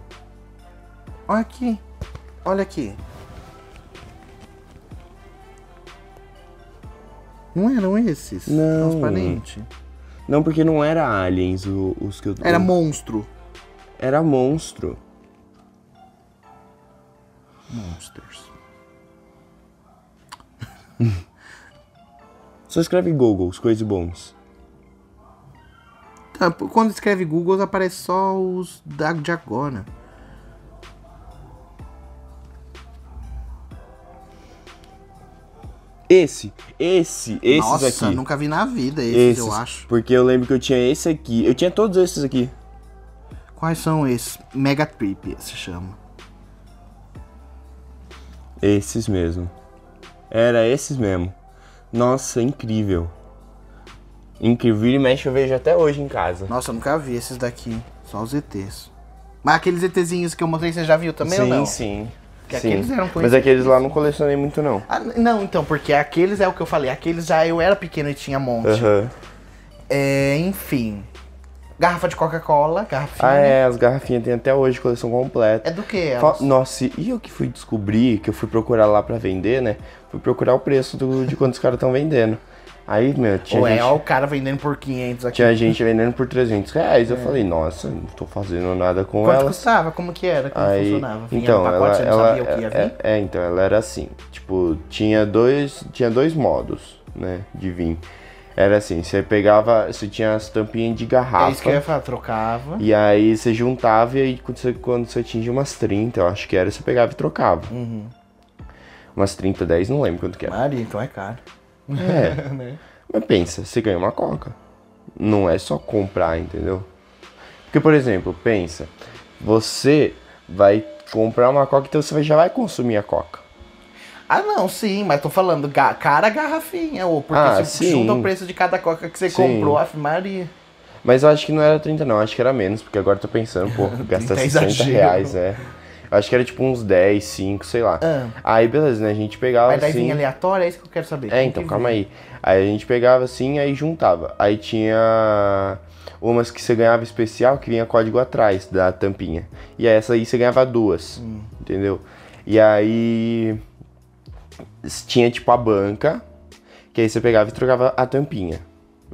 Olha aqui. Olha aqui. Não eram esses? Não. Transparente. Não, porque não era aliens o- os que eu... Era monstro. Era monstro. Monsters. Só escreve Google, os Crazy Bones. Tá, quando escreve Google, aparece só os da, de agora. Esse, esse, esses Nossa, aqui. nunca vi na vida esses, esses, eu acho. Porque eu lembro que eu tinha esse aqui. Eu tinha todos esses aqui. Quais são esses? Mega Trip, se chama. Esses mesmo. Era esses mesmo. Nossa, incrível. Incrível. E mexe eu vejo até hoje em casa. Nossa, eu nunca vi esses daqui. Só os ETs. Mas aqueles ETzinhos que eu mostrei, você já viu também sim, ou não? sim. Que sim. aqueles eram Mas aqueles lá não colecionei muito não. Ah, não, então, porque aqueles é o que eu falei. Aqueles já eu era pequeno e tinha monte. Aham. É, enfim. Garrafa de Coca-Cola, garrafinha. Ah, é, as garrafinhas tem até hoje coleção completa. É do que elas? Nossa, e eu que fui descobrir, que eu fui procurar lá pra vender, né? Fui procurar o preço do- de quanto os caras estão vendendo. Aí, meu, tinha Ou é gente, ó, o cara vendendo por 500 aqui. tinha gente vendendo por 300 reais. Eu falei, nossa, não tô fazendo nada com É. Quanto elas. custava? Como que era? Como Aí, funcionava? Vinha então, ela, pacote, você não ela sabia o que ia é, vir? é, então, ela era assim, tipo, tinha dois, tinha dois modos, né, de vir. Era assim, você pegava, você tinha as tampinhas de É garrafa. isso que eu ia falar, trocava. E aí você juntava e aí quando você, quando você atingia umas 30, eu acho que era, você pegava e trocava. Uhum. Umas 30, 10, não lembro quanto que era. Maria, então é caro. É. Né? Mas pensa, você ganha uma coca. Não é só comprar, entendeu? Porque, por exemplo, pensa, você vai comprar uma coca, então você já vai consumir a coca. Ah, não, sim, mas tô falando ga cara garrafinha, ou porque Ah, você sim. junta o preço de cada coca que você Sim. comprou, Ave Maria. Mas eu acho que não era 30 não, acho que era menos, porque agora eu tô pensando, pô, gastar 30 é 60 exagero. reais, é. Acho que era tipo uns 10, 5, sei lá. Ah. Aí beleza, né? A gente pegava Mas daí assim. vinha aleatório, é isso que eu quero saber. É, então, que calma vinha? aí. Aí a gente pegava assim, aí juntava. Aí tinha umas que você ganhava especial que vinha código atrás da tampinha. E aí essa aí você ganhava duas, Hum. entendeu? E aí tinha tipo a banca, que aí você pegava e trocava a tampinha,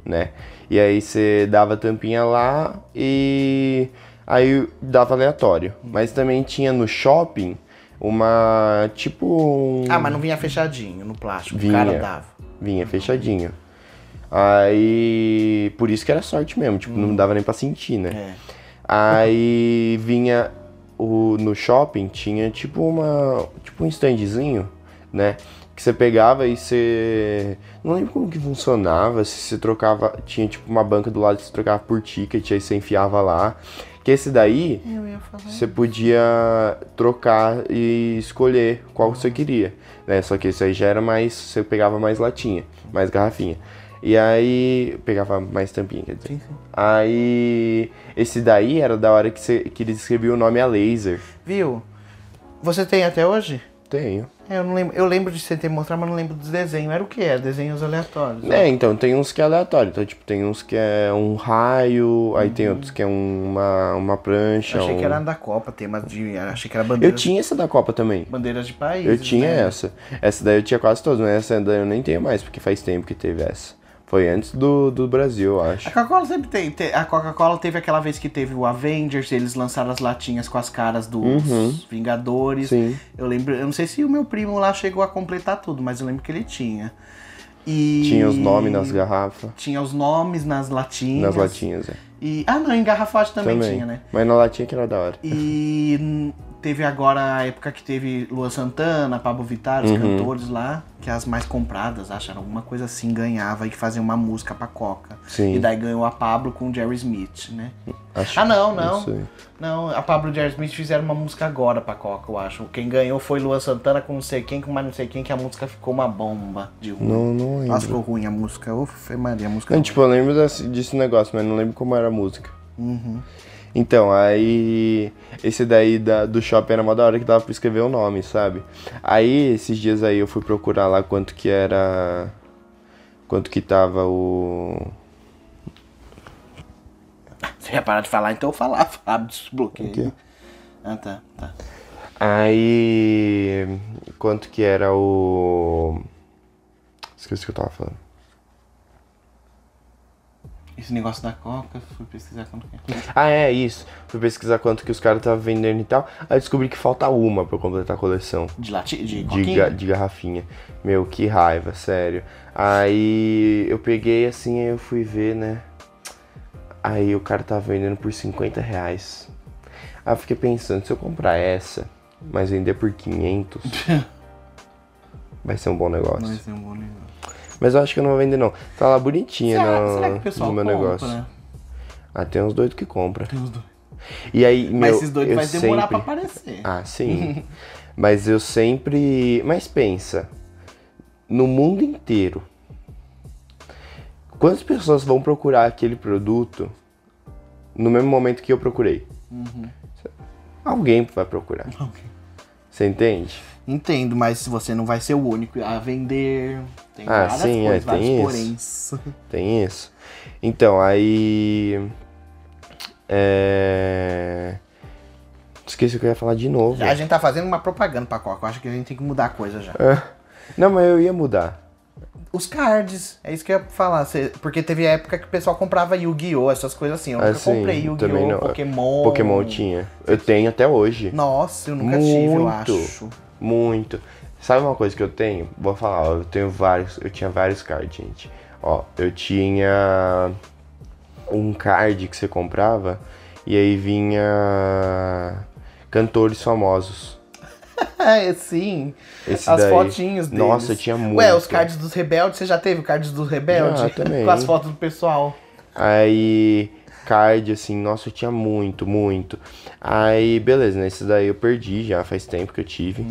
né? E aí você dava a tampinha lá e aí dava aleatório. Mas também tinha no shopping uma tipo um... Ah, mas não vinha fechadinho no plástico, Vinha. o cara dava. Vinha fechadinho. Aí. Por isso que era sorte mesmo, tipo, não dava nem pra sentir, né? É. Aí vinha o, no shopping, tinha tipo uma. Tipo um standzinho, né? Que você pegava e você. Não lembro como que funcionava, se você trocava. Tinha tipo uma banca do lado que você trocava por ticket, aí você enfiava lá. Que esse daí. Eu ia falar. Você podia trocar e escolher qual você queria, né? Só que esse aí já era mais, você pegava mais latinha, mais garrafinha. E aí pegava mais tampinha, quer dizer. Sim, sim. Aí esse daí era da hora que, você, que eles escreviam o nome a laser. Viu? Você tem até hoje? Tenho. É, eu não lembro. Eu lembro de você ter mostrado, mas não lembro dos desenhos. Era o que? Era desenhos aleatórios. É, então tem uns que é aleatório. Então, tipo, tem uns que é um raio, aí tem outros que é um- uma, uma prancha. Eu achei um- que era da Copa, temas de. Achei que era Eu bandeiras, tinha essa da Copa também. bandeiras de país. Eu tinha né? essa. Essa daí eu tinha quase todas, mas essa daí eu nem tenho mais, porque faz tempo que teve essa. Foi antes do, do Brasil, eu acho. A Coca-Cola sempre tem. te- A Coca-Cola teve aquela vez que teve o Avengers, eles lançaram as latinhas com as caras dos Vingadores. Uhum. Sim. Eu lembro, eu não sei se o meu primo lá chegou a completar tudo, mas eu lembro que ele tinha. E Tinha os nomes nas garrafas. Tinha os nomes nas latinhas. Nas latinhas, é. E ah, não, em garrafagem também, Também. tinha, né? Mas na latinha que era da hora. E teve agora a época que teve Lua Santana, Pablo Vittar, os Uhum. cantores lá, que as mais compradas, acharam alguma coisa assim, ganhava e que fazia uma música pra Coca. Sim. E daí ganhou a Pablo com o Jerry Smith, né? Acho- Ah, não, não. Não, a Pablo e o Jerry Smith fizeram uma música agora pra Coca, eu acho. Quem ganhou foi Lua Santana com não sei quem, com mais não sei quem, que a música ficou uma bomba de ruim. Não, não lembro. Nossa, ficou ruim a música. Ufa, Maria, a música. Não, tipo, eu lembro desse, desse negócio, mas não lembro como era a música. Uhum. Então, aí. Esse daí da, do shopping era mó da hora que dava pra escrever o nome, sabe? Aí, esses dias aí eu fui procurar lá quanto que era. Quanto que tava o. Você ia parar de falar, então eu falava. Fábio, desbloqueio. O quê? Ah, tá, tá. Aí. Quanto que era o. Esqueci o que eu tava falando. Esse negócio da Coca, fui pesquisar quanto que é. Ah, é, isso. Fui pesquisar quanto que os caras estavam vendendo e tal. Aí descobri que falta uma pra eu completar a coleção. De lati... De De, ga- de garrafinha. Meu, que raiva, sério. Aí eu peguei assim, aí eu fui ver, né? Aí o cara tava vendendo por 50 reais. Aí eu fiquei pensando, se eu comprar essa, mas vender por 500, vai ser um bom negócio. Vai ser um bom negócio. Mas eu acho que eu não vou vender não. Tá lá bonitinha Será, no, será que o pessoal no meu compra? negócio. Ah, tem uns doidos que compram. Tem os dois. E aí, Mas meu, esses doidos vai demorar sempre... pra aparecer. Ah, sim. Mas eu sempre. Mas pensa, no mundo inteiro, quantas pessoas vão procurar aquele produto no mesmo momento que eu procurei? Alguém vai procurar. Você entende? Entendo, mas você não vai ser o único a vender. Tem Ah, várias sim, é, coisas, tem vários isso. poréns. Tem isso. Então, aí. É... Esqueci o que eu ia falar de novo. A gente tá fazendo uma propaganda pra Coca. Eu acho que a gente tem que mudar a coisa já. É. Não, mas eu ia mudar. Os cards, é isso que eu ia falar. Porque teve época que o pessoal comprava Yu-Gi-Oh! Essas coisas assim. Eu nunca Assim, comprei Yu-Gi-Oh! Pokémon. Pokémon tinha. Eu tenho até hoje. Nossa, eu nunca tive, eu Muito. acho. Muito. Sabe uma coisa que eu tenho? Vou falar, ó, eu tenho vários, eu tinha vários cards, gente. Ó, eu tinha um card que você comprava e aí vinha cantores famosos. É, sim. Esse as daí. fotinhos deles. Nossa, tinha muito. Ué, os cards dos rebeldes, você já teve o cards dos rebeldes? Já, também. Com as fotos do pessoal. Aí, card, assim, nossa, eu tinha muito, muito. Aí, beleza, né? Esse daí eu perdi já, faz tempo que eu tive.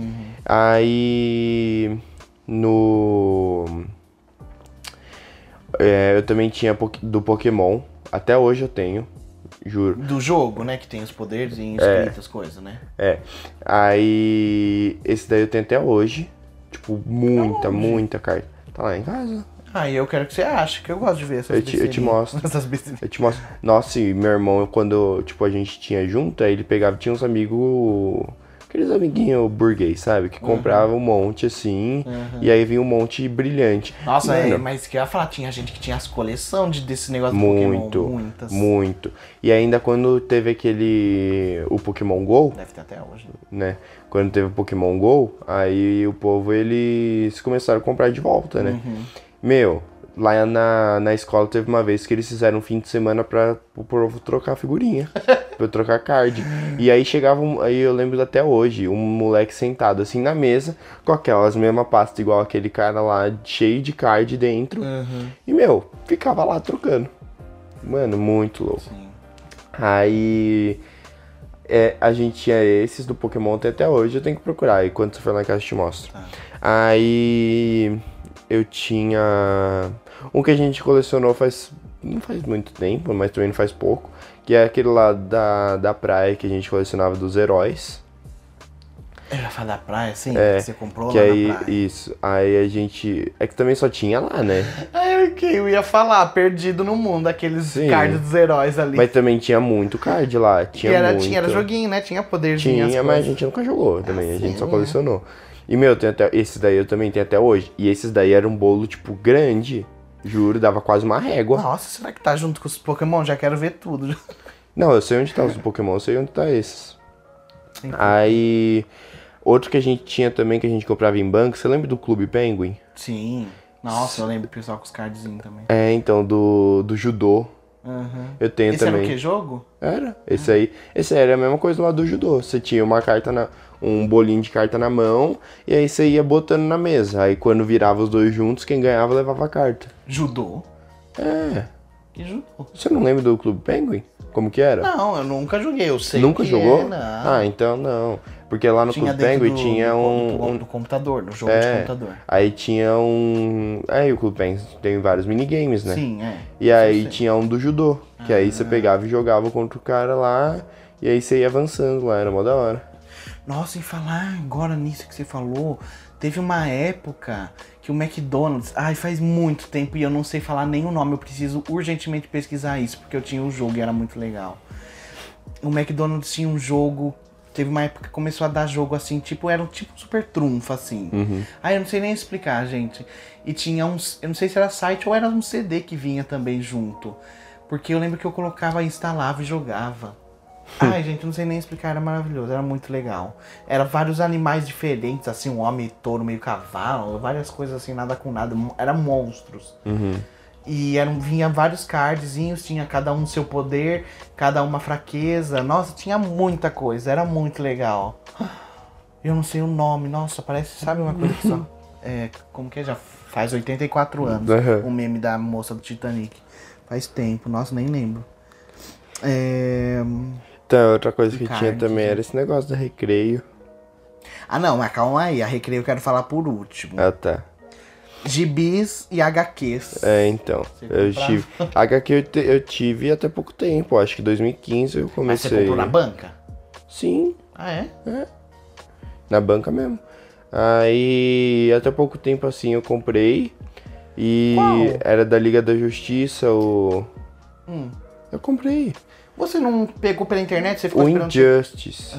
Aí, no. É, eu também tinha do Pokémon, até hoje eu tenho, juro. Do jogo, né? Que tem os poderes e É. escritas, coisas, né? É. Aí, esse daí eu tenho até hoje. Tipo, muita, muita carta. Tá lá em casa. Ah, e eu quero que você ache, que eu gosto de ver essas Eu te- eu te mostro. Essas. Eu te mostro. Nossa, e meu irmão, quando, tipo, a gente tinha junto, aí ele pegava, tinha uns amigos, aqueles amiguinhos burguês, sabe? Que comprava um monte, assim, e aí vinha um monte brilhante. Nossa, é, Mano, mas que eu ia falar, tinha gente que tinha as coleção de, desse negócio do muito, Pokémon. Muitas. muito. E ainda quando teve aquele, o Pokémon GO, Deve ter até hoje. né? Quando teve o Pokémon GO, aí o povo, eles começaram a comprar de volta, né? Meu, lá na, na escola teve uma vez que eles fizeram um fim de semana pra o povo trocar figurinha. pra eu trocar card. E aí chegava, um, aí eu lembro até hoje, um moleque sentado assim na mesa, com aquelas mesmas pastas, igual aquele cara lá, cheio de card dentro. E, meu, ficava lá trocando. Mano, muito louco. Sim. Aí é, a gente tinha esses do Pokémon tem até hoje, eu tenho que procurar. E quando você for lá em casa eu te mostro. Aí eu tinha um que a gente colecionou faz. não faz muito tempo, mas também não faz pouco. Que é aquele lá da, da praia que a gente colecionava dos heróis. Eu ia falar da praia, sim? É, que você comprou que lá aí, na praia. isso. Aí a gente. É que também só tinha lá, né? O que eu ia falar? Perdido no mundo, aqueles Sim. cards dos heróis ali. Mas também tinha muito card lá. e Tinha era, muito. tinha era joguinho, né? Tinha poderzinho. Tinha, as mas a coisas. gente nunca jogou também, a gente só sim, colecionou. E, meu, tem até, esses daí eu também tenho até hoje. E esses daí eram um bolo, tipo, grande. Juro, dava quase uma régua. Nossa, será que tá junto com os Pokémon? Já quero ver tudo. Não, eu sei onde tá os Pokémon, eu sei onde tá esses. Aí, outro que a gente tinha também, que a gente comprava em banco, você lembra do Clube Penguin? Sim. Nossa, eu lembro do pessoal com os cardzinhos também. É, então, do, do judô. Uhum. Eu tenho Esse também. era o que jogo? Era. Esse aí. Esse era a mesma coisa lá do judô. Você tinha uma carta na. um bolinho de carta na mão, e aí você ia botando na mesa. Aí quando virava os dois juntos, quem ganhava levava a carta. Judô? É. Que judô? Você não lembra do Clube Penguin? Como que era? Não, eu nunca joguei. Eu sei Nunca que jogou? É, não. Ah, então não. Porque lá no Clube Penguin do, tinha um. do, um- do computador, no jogo de é, computador. aí tinha um. Aí o Clube Penguin tem vários minigames, né? Sim, é. E aí tinha um do judô, que aí Ah. você pegava e jogava contra o cara lá, e aí você ia avançando lá, era mó da hora. Nossa, em falar agora nisso que você falou, teve uma época que o McDonald's, ai, faz muito tempo e eu não sei falar nem o nome, eu preciso urgentemente pesquisar isso, porque eu tinha o jogo e era muito legal. O McDonald's tinha um jogo, teve uma época que começou a dar jogo assim, tipo, era um tipo super trunfo, assim. Ai, eu não sei nem explicar, gente. E tinha uns, eu não sei se era site ou era um CD que vinha também junto. Porque eu lembro que eu colocava, instalava e jogava. Ai, gente, eu não sei nem explicar, era maravilhoso, era muito legal. Era vários animais diferentes, assim, um homem touro, meio cavalo, várias coisas assim, nada com nada, eram monstros. E eram, vinha vários cardzinhos, tinha cada um seu poder, cada uma fraqueza. Nossa, tinha muita coisa, era muito legal. Eu não sei o nome, nossa, parece, sabe uma coisa que só. É, como que é? Já faz 84 anos Aham. o meme da moça do Titanic. Faz tempo, nossa, nem lembro. É... Então, outra coisa que Card, tinha também era esse negócio da recreio. Ah não, mas calma aí, a recreio eu quero falar por último. Ah, tá. Gibis e HQs. É, então. Eu tive. HQ eu, te- eu tive até pouco tempo, acho que 2015 eu Mas comecei. você comprou na banca? Sim, Ah, é? na banca mesmo. Aí, até pouco tempo assim eu comprei. E Qual? era da Liga da Justiça, o. Hum. Eu comprei. Você não pegou pela internet? Você ficou O esperando? Injustice.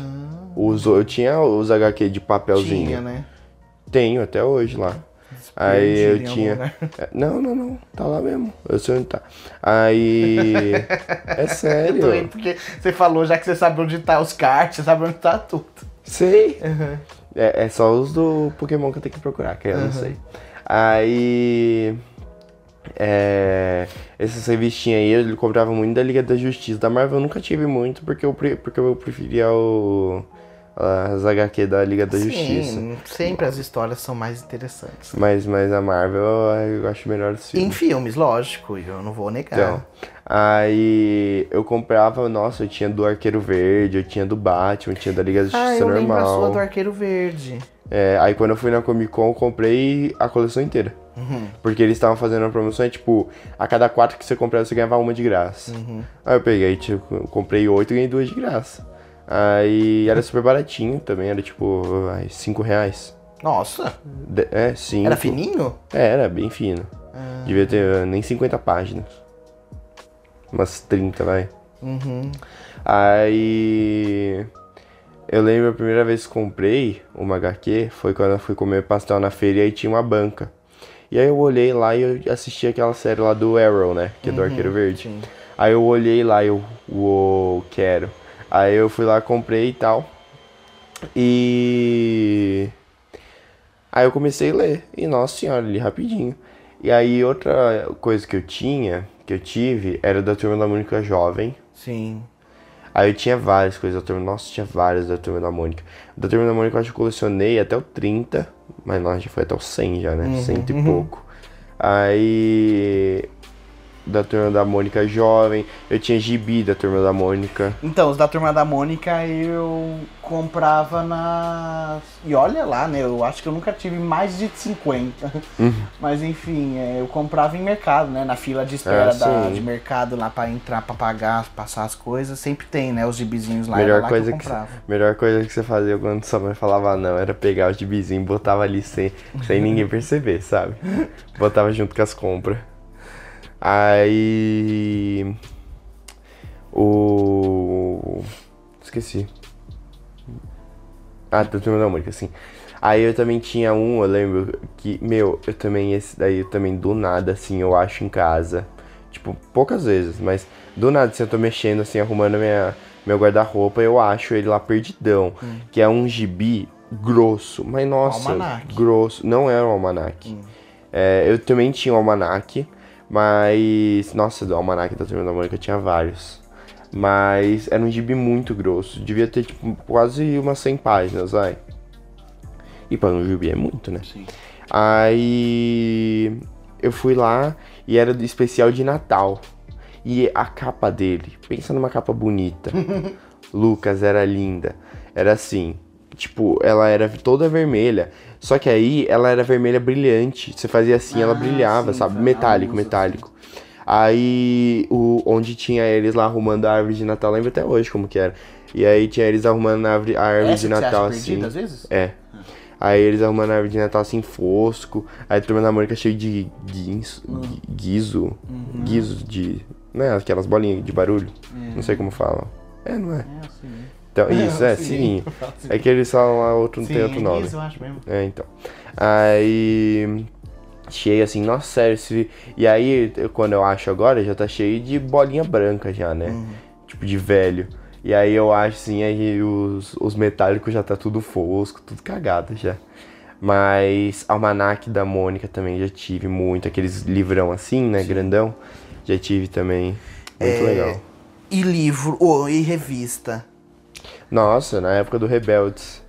Os, eu tinha os HQ de papelzinho. Tinha, né? Tenho até hoje lá. Aí eu algum tinha. É, Não, não, não. Tá lá mesmo. Eu sei onde tá. Aí. é Eu tô sério. indo porque você falou, já que você sabe onde tá os cards, você sabe onde tá tudo. Sei. É, é só os do Pokémon que eu tenho que procurar, que eu não sei. Aí. É, essas revistinhas aí ele comprava muito da Liga da Justiça. Da Marvel eu nunca tive muito porque eu, porque eu preferia o, as HQ da Liga da Justiça. Sim, sempre as histórias são mais interessantes. Mas, mas a Marvel eu acho melhor os Em filmes. filmes, lógico, eu não vou negar. Então, aí eu comprava, nossa, eu tinha do Arqueiro Verde, eu tinha do Batman, eu tinha da Liga da ah, Justiça eu lembro a normal. sua do Arqueiro Verde. É, aí quando eu fui na Comic Con, eu comprei a coleção inteira. Uhum. Porque eles estavam fazendo uma promoção, é tipo, a cada quatro que você comprava, você ganhava uma de graça. Uhum. Aí eu peguei, tipo, eu comprei oito e ganhei duas de graça. Aí era super baratinho também, era tipo, ai, cinco reais. Nossa, De- é, cinco. era fininho? É, era bem fino. Ah. Devia ter uh, nem 50 páginas. Umas 30, vai. Uhum. Aí. Eu lembro a primeira vez que comprei uma HQ foi quando eu fui comer pastel na feira e aí tinha uma banca. E aí eu olhei lá e eu assisti aquela série lá do Arrow, né? Que é do Arqueiro Verde. sim. Aí eu olhei lá e eu, uou, quero. Aí eu fui lá, comprei e tal. E. Aí eu comecei a ler. E nossa senhora, li rapidinho. E aí outra coisa que eu tinha, que eu tive, era da Turma da Mônica Jovem. Sim. Aí eu tinha várias coisas da Turma. Nossa, tinha várias da Turma da Mônica. Da Turma da Mônica eu acho que eu colecionei até o 30. Mas nossa, já foi até o 100 já, né? Cento e pouco. Aí... Da Turma da Mônica jovem. Eu tinha gibi da Turma da Mônica. Então, os da Turma da Mônica eu comprava na. E olha lá, né? Eu acho que eu nunca tive mais de 50. Uhum. Mas enfim, é, eu comprava em mercado, né? Na fila de espera Ah, da, de mercado lá pra entrar, pra pagar, passar as coisas. Sempre tem, né? Os gibizinhos lá. melhor, lá coisa que que, comprava. melhor coisa que você fazia quando sua mãe falava não era pegar o gibizinho e botava ali sem, sem ninguém perceber, sabe? Botava junto com as compras. Aí. O. Esqueci. Ah, da turma da Mônica, sim. Aí eu também tinha um, eu lembro que, meu, eu também, esse daí eu também do nada, assim, eu acho em casa. Tipo, poucas vezes, mas do nada, assim, eu tô mexendo, assim, arrumando minha, meu guarda-roupa, eu acho ele lá perdidão. Que é um gibi grosso, mas nossa, Almanac. grosso. Não era um almanac. É, eu também tinha um almanac, mas. Nossa, do almanac da Turma da Mônica tinha vários. Mas era um gibi muito grosso. Devia ter, tipo, quase umas 100 páginas, vai. E para um gibi é muito, né? Sim. Aí eu fui lá e era do especial de Natal. E a capa dele, pensa numa capa bonita. Lucas era linda. Era assim, tipo, ela era toda vermelha. Só que aí ela era vermelha brilhante. Você fazia assim, ela Ah, brilhava, sim, sabe? a Metálico, metálico. Aí, o, onde tinha eles lá arrumando a árvore de Natal, lembro até hoje como que era. E aí tinha eles arrumando a árvore, a árvore Essa de Natal assim. perdida, às vezes? É. Aí eles arrumando a árvore de Natal assim, fosco. Aí a turma da Mônica cheio de guinso, gui- guizo. Guizo de. Né? Aquelas bolinhas de barulho. Não sei como fala. É, não é? É assim. Então, isso, é, sim. sininho. É que eles falam lá, outro não Sim, tem outro nome. isso eu acho mesmo. É, então. Aí. Cheio assim, nossa, sério. Se... E aí, eu- quando eu acho agora, já tá cheio de bolinha branca já, né? Tipo de velho. E aí eu acho assim, aí os, os metálicos já tá tudo fosco, tudo cagado já. Mas Almanac da Mônica também já tive muito, aqueles livrão assim, né, grandão. Já tive também. Muito É, legal. E livro, ou e revista. Nossa, na época do Rebeldes.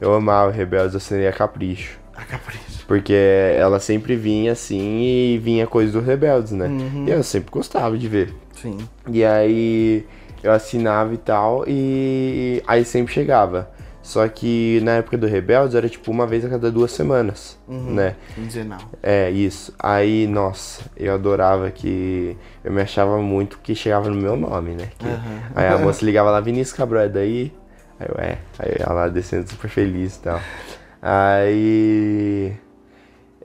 Eu amava Rebeldes, eu assinei a Capricho. A capricho. Porque ela sempre vinha assim e vinha coisa dos rebeldes, né? Uhum. E eu sempre gostava de ver. Sim. E aí eu assinava e tal, e aí sempre chegava. Só que na época do Rebeldes era tipo uma vez a cada duas semanas, Uhum. né? Quinzenal. É, isso. Aí, nossa, eu adorava que. Eu me achava muito que chegava no meu nome, né? Que- Aham. Aí a moça ligava lá, Vinícius Cabral, é daí? Aí eu, é. Aí ela lá descendo super feliz e tal. Aí.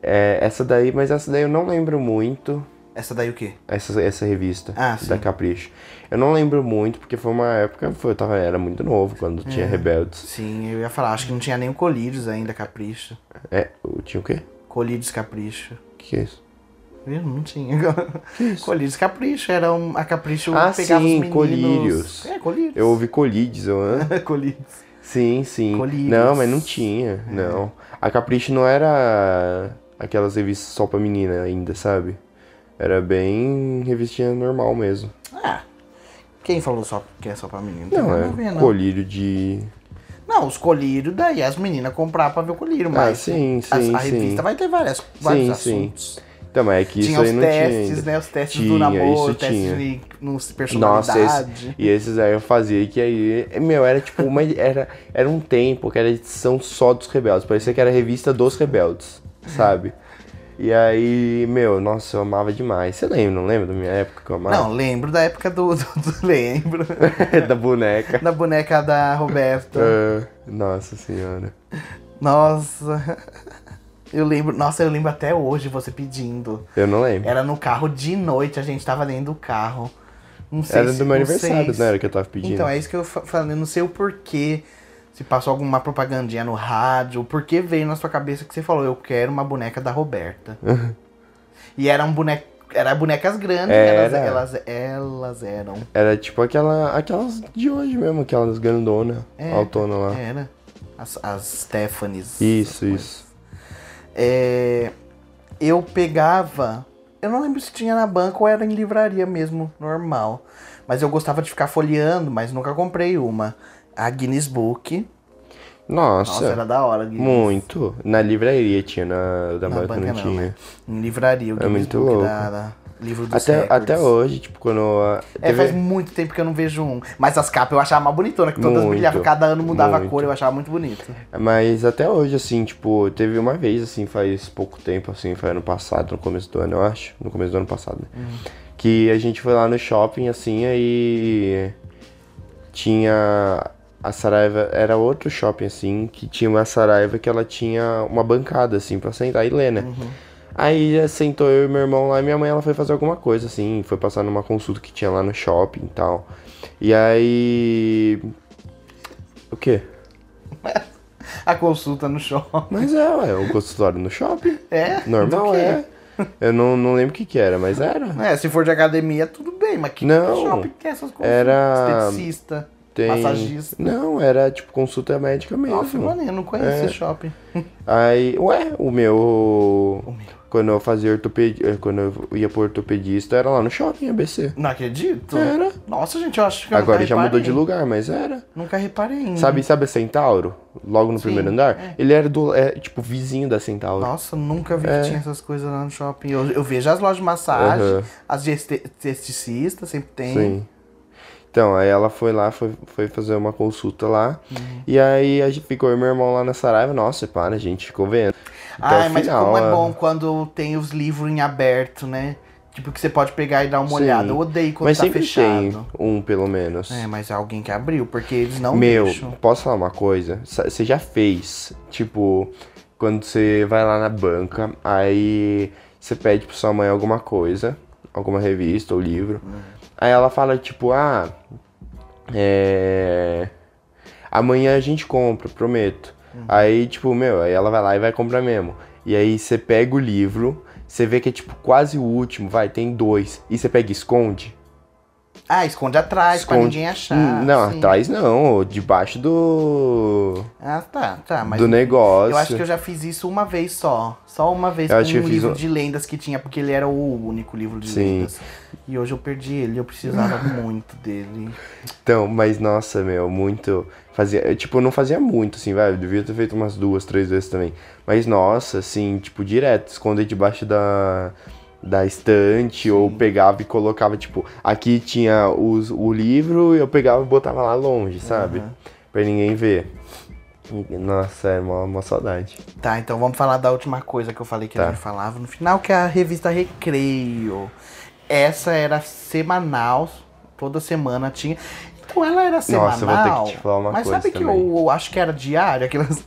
É, essa daí, mas essa daí eu não lembro muito. Essa daí o quê? Essa, essa revista Ah, da. Capricho. Eu não lembro muito, porque foi uma época, foi, eu tava, era muito novo quando É. tinha Rebeldes. Sim, eu ia falar, acho que não tinha nem o Colírios ainda, Capricho. É, tinha o quê? Colírios Capricho. Que é isso? Viu? Não tinha. Colírios Capricho, era um, a Capricho Ah, pegava sim, os meninos... Colírios. É, Colírios. Eu ouvi eu, hã? Colírios. Sim, sim. Colírios. Não, mas não tinha, não. A Capricho não era aquelas revistas só pra menina ainda, sabe? Era bem revistinha normal mesmo. Ah, quem falou só que é só pra menino? tem Não, nada é a ver, não. colírio de... Não, os colírios, daí as meninas comprar pra ver o colírio, mas Ah, sim, a- sim, a, sim. revista vai ter várias, vários sim. assuntos. Então, mas é que isso tinha aí os não testes, tinha né? Os testes Tinha, do namoro, isso testes tinha. de nos Nossa, personalidade. esse, e esses aí eu fazia que aí, meu, era tipo uma, era, era um tempo que era edição só dos rebeldes, parecia que era a revista dos rebeldes, sabe? E aí, meu, nossa, eu amava demais. Você lembra, não lembra da minha época que eu amava? Não, lembro da época do, do, do- lembro. da boneca. da boneca da Roberta. Ah, nossa senhora. Nossa. Eu lembro, nossa, eu lembro até hoje você pedindo. Eu não lembro. Era no carro de noite, a gente tava dentro do carro. Não sei Era se- do meu aniversário, se- não era que eu tava pedindo? Então, é isso que eu fa- falando, eu não sei o porquê. Se passou alguma propagandinha no rádio, o porquê veio na sua cabeça que você falou, eu quero uma boneca da Roberta. e eram boneca, era bonecas grandes, elas, Era. elas, elas eram. Era tipo aquela, aquelas de hoje mesmo, aquelas grandonas, É, autonas lá. Era. As, as Stephanies. Isso, isso. É, eu pegava. Eu não lembro se tinha na banca ou era em livraria mesmo, normal. Mas eu gostava de ficar folheando, mas nunca comprei uma. A Guinness Book. Nossa, Nossa, era da hora. Guinness. muito. Na livraria tinha, na da Na banca não não, tinha. né? Em livraria, o É Guinness muito Book louco. da, da livro dos Até, recordes. até hoje, tipo, quando. a- É, teve- faz muito tempo que eu não vejo um. Mas as capas eu achava mais bonitona, que todas Muito, brilhavam, cada ano mudava a muito. cor, eu achava muito bonito. Mas até hoje, assim, tipo, teve uma vez, assim, faz pouco tempo, assim, foi ano passado, no começo do ano, eu acho. No começo do ano passado, né? Uhum. Que a gente foi lá no shopping, assim, aí tinha a Saraiva, era outro shopping, assim, que tinha uma Saraiva que ela tinha uma bancada, assim, pra sentar e ler, né? Uhum. Aí sentou eu e meu irmão lá e minha mãe ela foi fazer alguma coisa, assim, foi passar numa consulta que tinha lá no shopping e tal. E aí. O quê? A consulta no shopping. Mas é, ué, o consultório no shopping. É? Normal, do quê? é. Eu não, não lembro o que que era, mas era. É, se for de academia, tudo bem, mas que Não. shopping tem essas coisas? Era- Esteticista, Tem... massagista. Não, era tipo consulta médica mesmo. Nossa, mano, eu não conheço É. esse shopping. Aí, ué, o meu. O meu. Quando eu fazia ortopedia. Quando eu ia pro ortopedista, era lá no shopping, ABC. Não acredito. Era. Nossa, gente, eu acho que eu Agora nunca já mudou de lugar, mas era. Nunca reparei ainda. Sabe, sabe a Centauro? Logo no Sim, primeiro andar? é. Ele era do. É, tipo, vizinho da Centauro. Nossa, nunca vi É. que tinha essas coisas lá no shopping. Eu, eu vejo as lojas de massagem, Aham. as de este- esteticistas, sempre tem. Sim. Então, aí ela foi lá, foi, foi fazer uma consulta lá. Uhum. E aí a gente ficou eu e meu irmão lá na Saraiva. Nossa, para, a gente ficou vendo. Até Ai, o mas final, como é a- bom quando tem os livros em aberto, né? Tipo, que você pode pegar e dar uma Sim. olhada. Eu odeio quando Mas tá sempre fechado. tem um, pelo menos. É, mas é alguém que abriu, porque eles não Meu, deixam. posso falar uma coisa? Sa- Você já fez, tipo, quando você vai lá na banca, aí você pede pra sua mãe alguma coisa, alguma revista ou livro. Aí ela fala, tipo, ah, é. Amanhã a gente compra, prometo. Aí, tipo, meu, aí ela vai lá e vai comprar mesmo. E aí você pega o livro, você vê que é tipo quase o último, vai, tem dois. E você pega e esconde. Ah, esconde atrás pra Esconde. ninguém achar. Não, sim. atrás não, debaixo do. Ah, tá, tá. Mas do negócio. eu acho que eu já fiz isso uma vez só. Só uma vez Eu com um livro um- de lendas que tinha, porque ele era o único livro de Sim. lendas. E hoje eu perdi ele, eu precisava muito dele. Então, mas nossa, meu, muito. Fazia. eu, Tipo, eu não fazia muito, assim, vai. Devia ter feito umas duas, três vezes também. Mas nossa, assim, tipo, direto, esconder debaixo da. Da estante, ou pegava e colocava, tipo, aqui tinha os, o livro e eu pegava e botava lá longe, sabe? Pra ninguém ver. Nossa, é uma, uma saudade. Tá, então vamos falar da última coisa que eu falei que Tá. a gente falava no final, que é a revista Recreio. Essa era semanal, toda semana tinha. Então ela era semanal. Nossa, eu vou ter que te falar uma mas coisa sabe que também. eu acho que era diário, aquelas.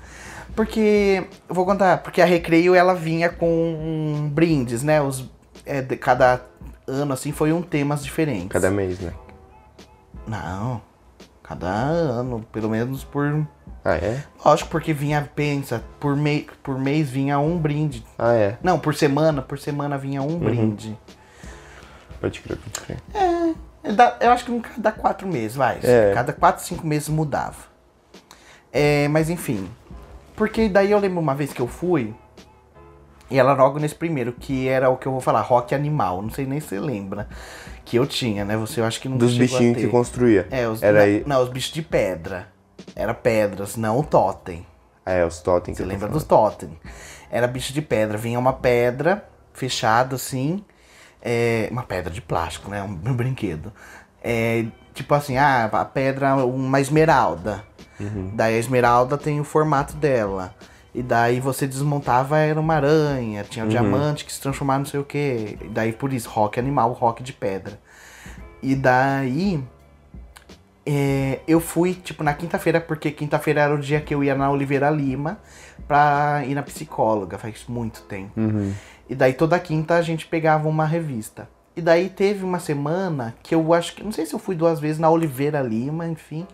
Porque. Eu vou contar, porque a Recreio ela vinha com brindes, né? Os, é, de cada ano, assim, foi um temas diferentes. Cada mês, né? Não. Cada ano, pelo menos por. Ah, é? Lógico, porque vinha, pensa, por, mei, por mês vinha um brinde. Ah, é. Não, por semana, por semana vinha um brinde. Pode crer, pode crer. É, dá- Eu acho que um cada quatro meses, vai. É. Cada quatro, cinco meses mudava. É, mas enfim. Porque daí eu lembro uma vez que eu fui. E ela logo nesse primeiro, que era o que eu vou falar, rock animal. Não sei nem se você lembra. Que eu tinha, né? Você eu acho que não Dos bichinhos que construía. É, os, Era aí. não, os bichos de pedra. Era pedras, não o totem. Ah, é, os totem que Você lembra dos totem? Era bicho de pedra. Vinha uma pedra fechada assim. é, uma pedra de plástico, né? Um, um brinquedo. É, tipo assim, ah, a pedra, uma esmeralda. Uhum. Daí a esmeralda tem o formato dela. E daí você desmontava, era uma aranha, tinha Uhum. um diamante que se transformava não sei o que. E daí por isso, rock animal, rock de pedra. E daí é, eu fui, tipo, na quinta-feira, porque quinta-feira era o dia que eu ia na Oliveira Lima pra ir na psicóloga, faz muito tempo. E daí toda quinta a gente pegava uma revista. E daí teve uma semana que eu acho que, não sei se eu fui duas vezes na Oliveira Lima, enfim.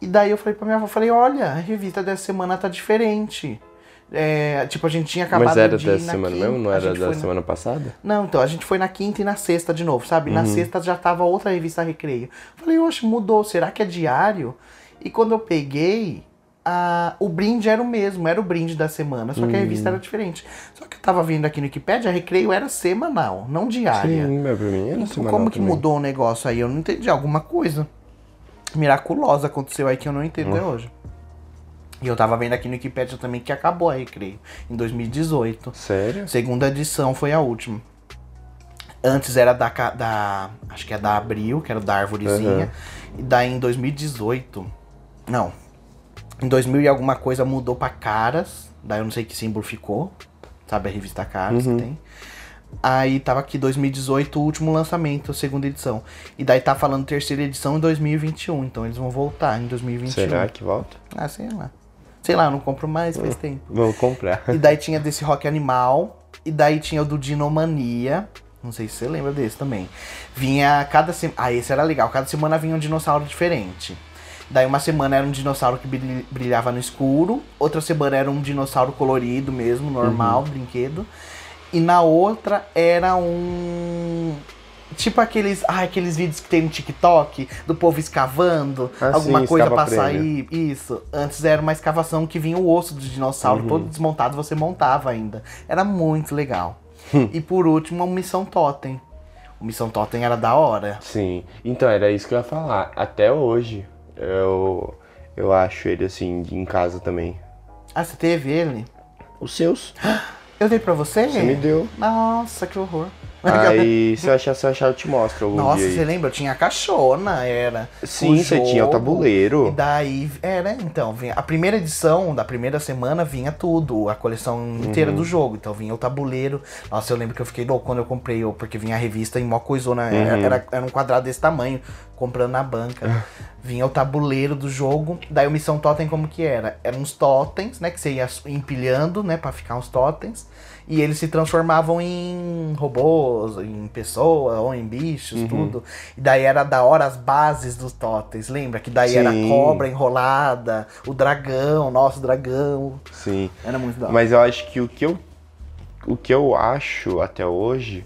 E daí eu falei pra minha avó, falei, olha, a revista dessa semana tá diferente. É, tipo, a gente tinha acabado Mas era de dessa na semana quinta, mesmo? Não a era da foi na- semana passada? não, então, a gente foi na quinta e na sexta de novo, sabe? Uhum. Na sexta já tava outra revista Recreio. Falei, oxe, mudou, será que é diário? E quando eu peguei, a- o brinde era o mesmo, era o brinde da semana, só que a Uhum. revista era diferente. Só que eu tava vendo aqui no Wikipedia, a Recreio era semanal, não diária. Sim, mas pra mim era Então, semanal como que também. mudou o negócio aí? Eu não entendi. Alguma coisa miraculosa aconteceu aí que eu não entendo até hoje. E eu tava vendo aqui no Wikipedia também que acabou a Recreio, em 2018. Sério? Segunda edição foi a última. Antes era da, da. Acho que é da Abril, que era da Arvorezinha. Aham. E daí em 2018. Não. Em 2000 e alguma coisa mudou pra Caras. Daí eu não sei que símbolo ficou. Sabe a revista Caras Uhum. que tem. Aí tava aqui 2018, o último lançamento, segunda edição. E daí tá falando terceira edição em 2021. Então eles vão voltar em 2021. Será que volta? Ah, sei lá. Sei lá, eu não compro mais, faz tempo. Vamos comprar. E daí tinha desse rock animal. E daí tinha o do Dinomania. Não sei se você lembra desse também. Vinha cada semana. Ah, esse era legal. Cada semana vinha um dinossauro diferente. Daí uma semana era um dinossauro que brilh- brilhava no escuro. Outra semana era um dinossauro colorido mesmo, normal, brinquedo. E na outra era um. Tipo aqueles, ah, aqueles vídeos que tem no TikTok do povo escavando, Ah, alguma sim, coisa prêmio. sair. Isso. Antes era uma escavação que vinha o osso do dinossauro todo desmontado, você montava ainda. Era muito legal. e por último, a Missão Totem. O Missão Totem era da hora. Sim. Então, era isso que eu ia falar. Até hoje, eu, eu acho ele assim, em casa também. Ah, você teve ele? Os seus. Eu dei pra você? Você me deu. Nossa, que horror. Aí, se eu achar, se eu achar, eu te mostro algum Nossa, dia você lembra? Eu tinha a caixona, era. Sim, você tinha o tabuleiro. E daí, era, então, vinha, a primeira edição da primeira semana vinha tudo, a coleção inteira Uhum. do jogo. Então vinha o tabuleiro. Nossa, eu lembro que eu fiquei louco quando eu comprei, porque vinha a revista em mó coisona, era, Uhum. era, era um quadrado desse tamanho, comprando na banca. vinha o tabuleiro do jogo. Daí o Missão Totem como que era? Eram uns totens, né, que você ia empilhando, né, pra ficar uns totens. E eles se transformavam em robôs, em pessoas, ou em bichos, tudo. E daí era da hora as bases dos totens, lembra? Que daí era a Sim. cobra enrolada, o dragão, nosso dragão. Sim. Era muito da hora. Mas eu acho que o que eu, o que eu acho até hoje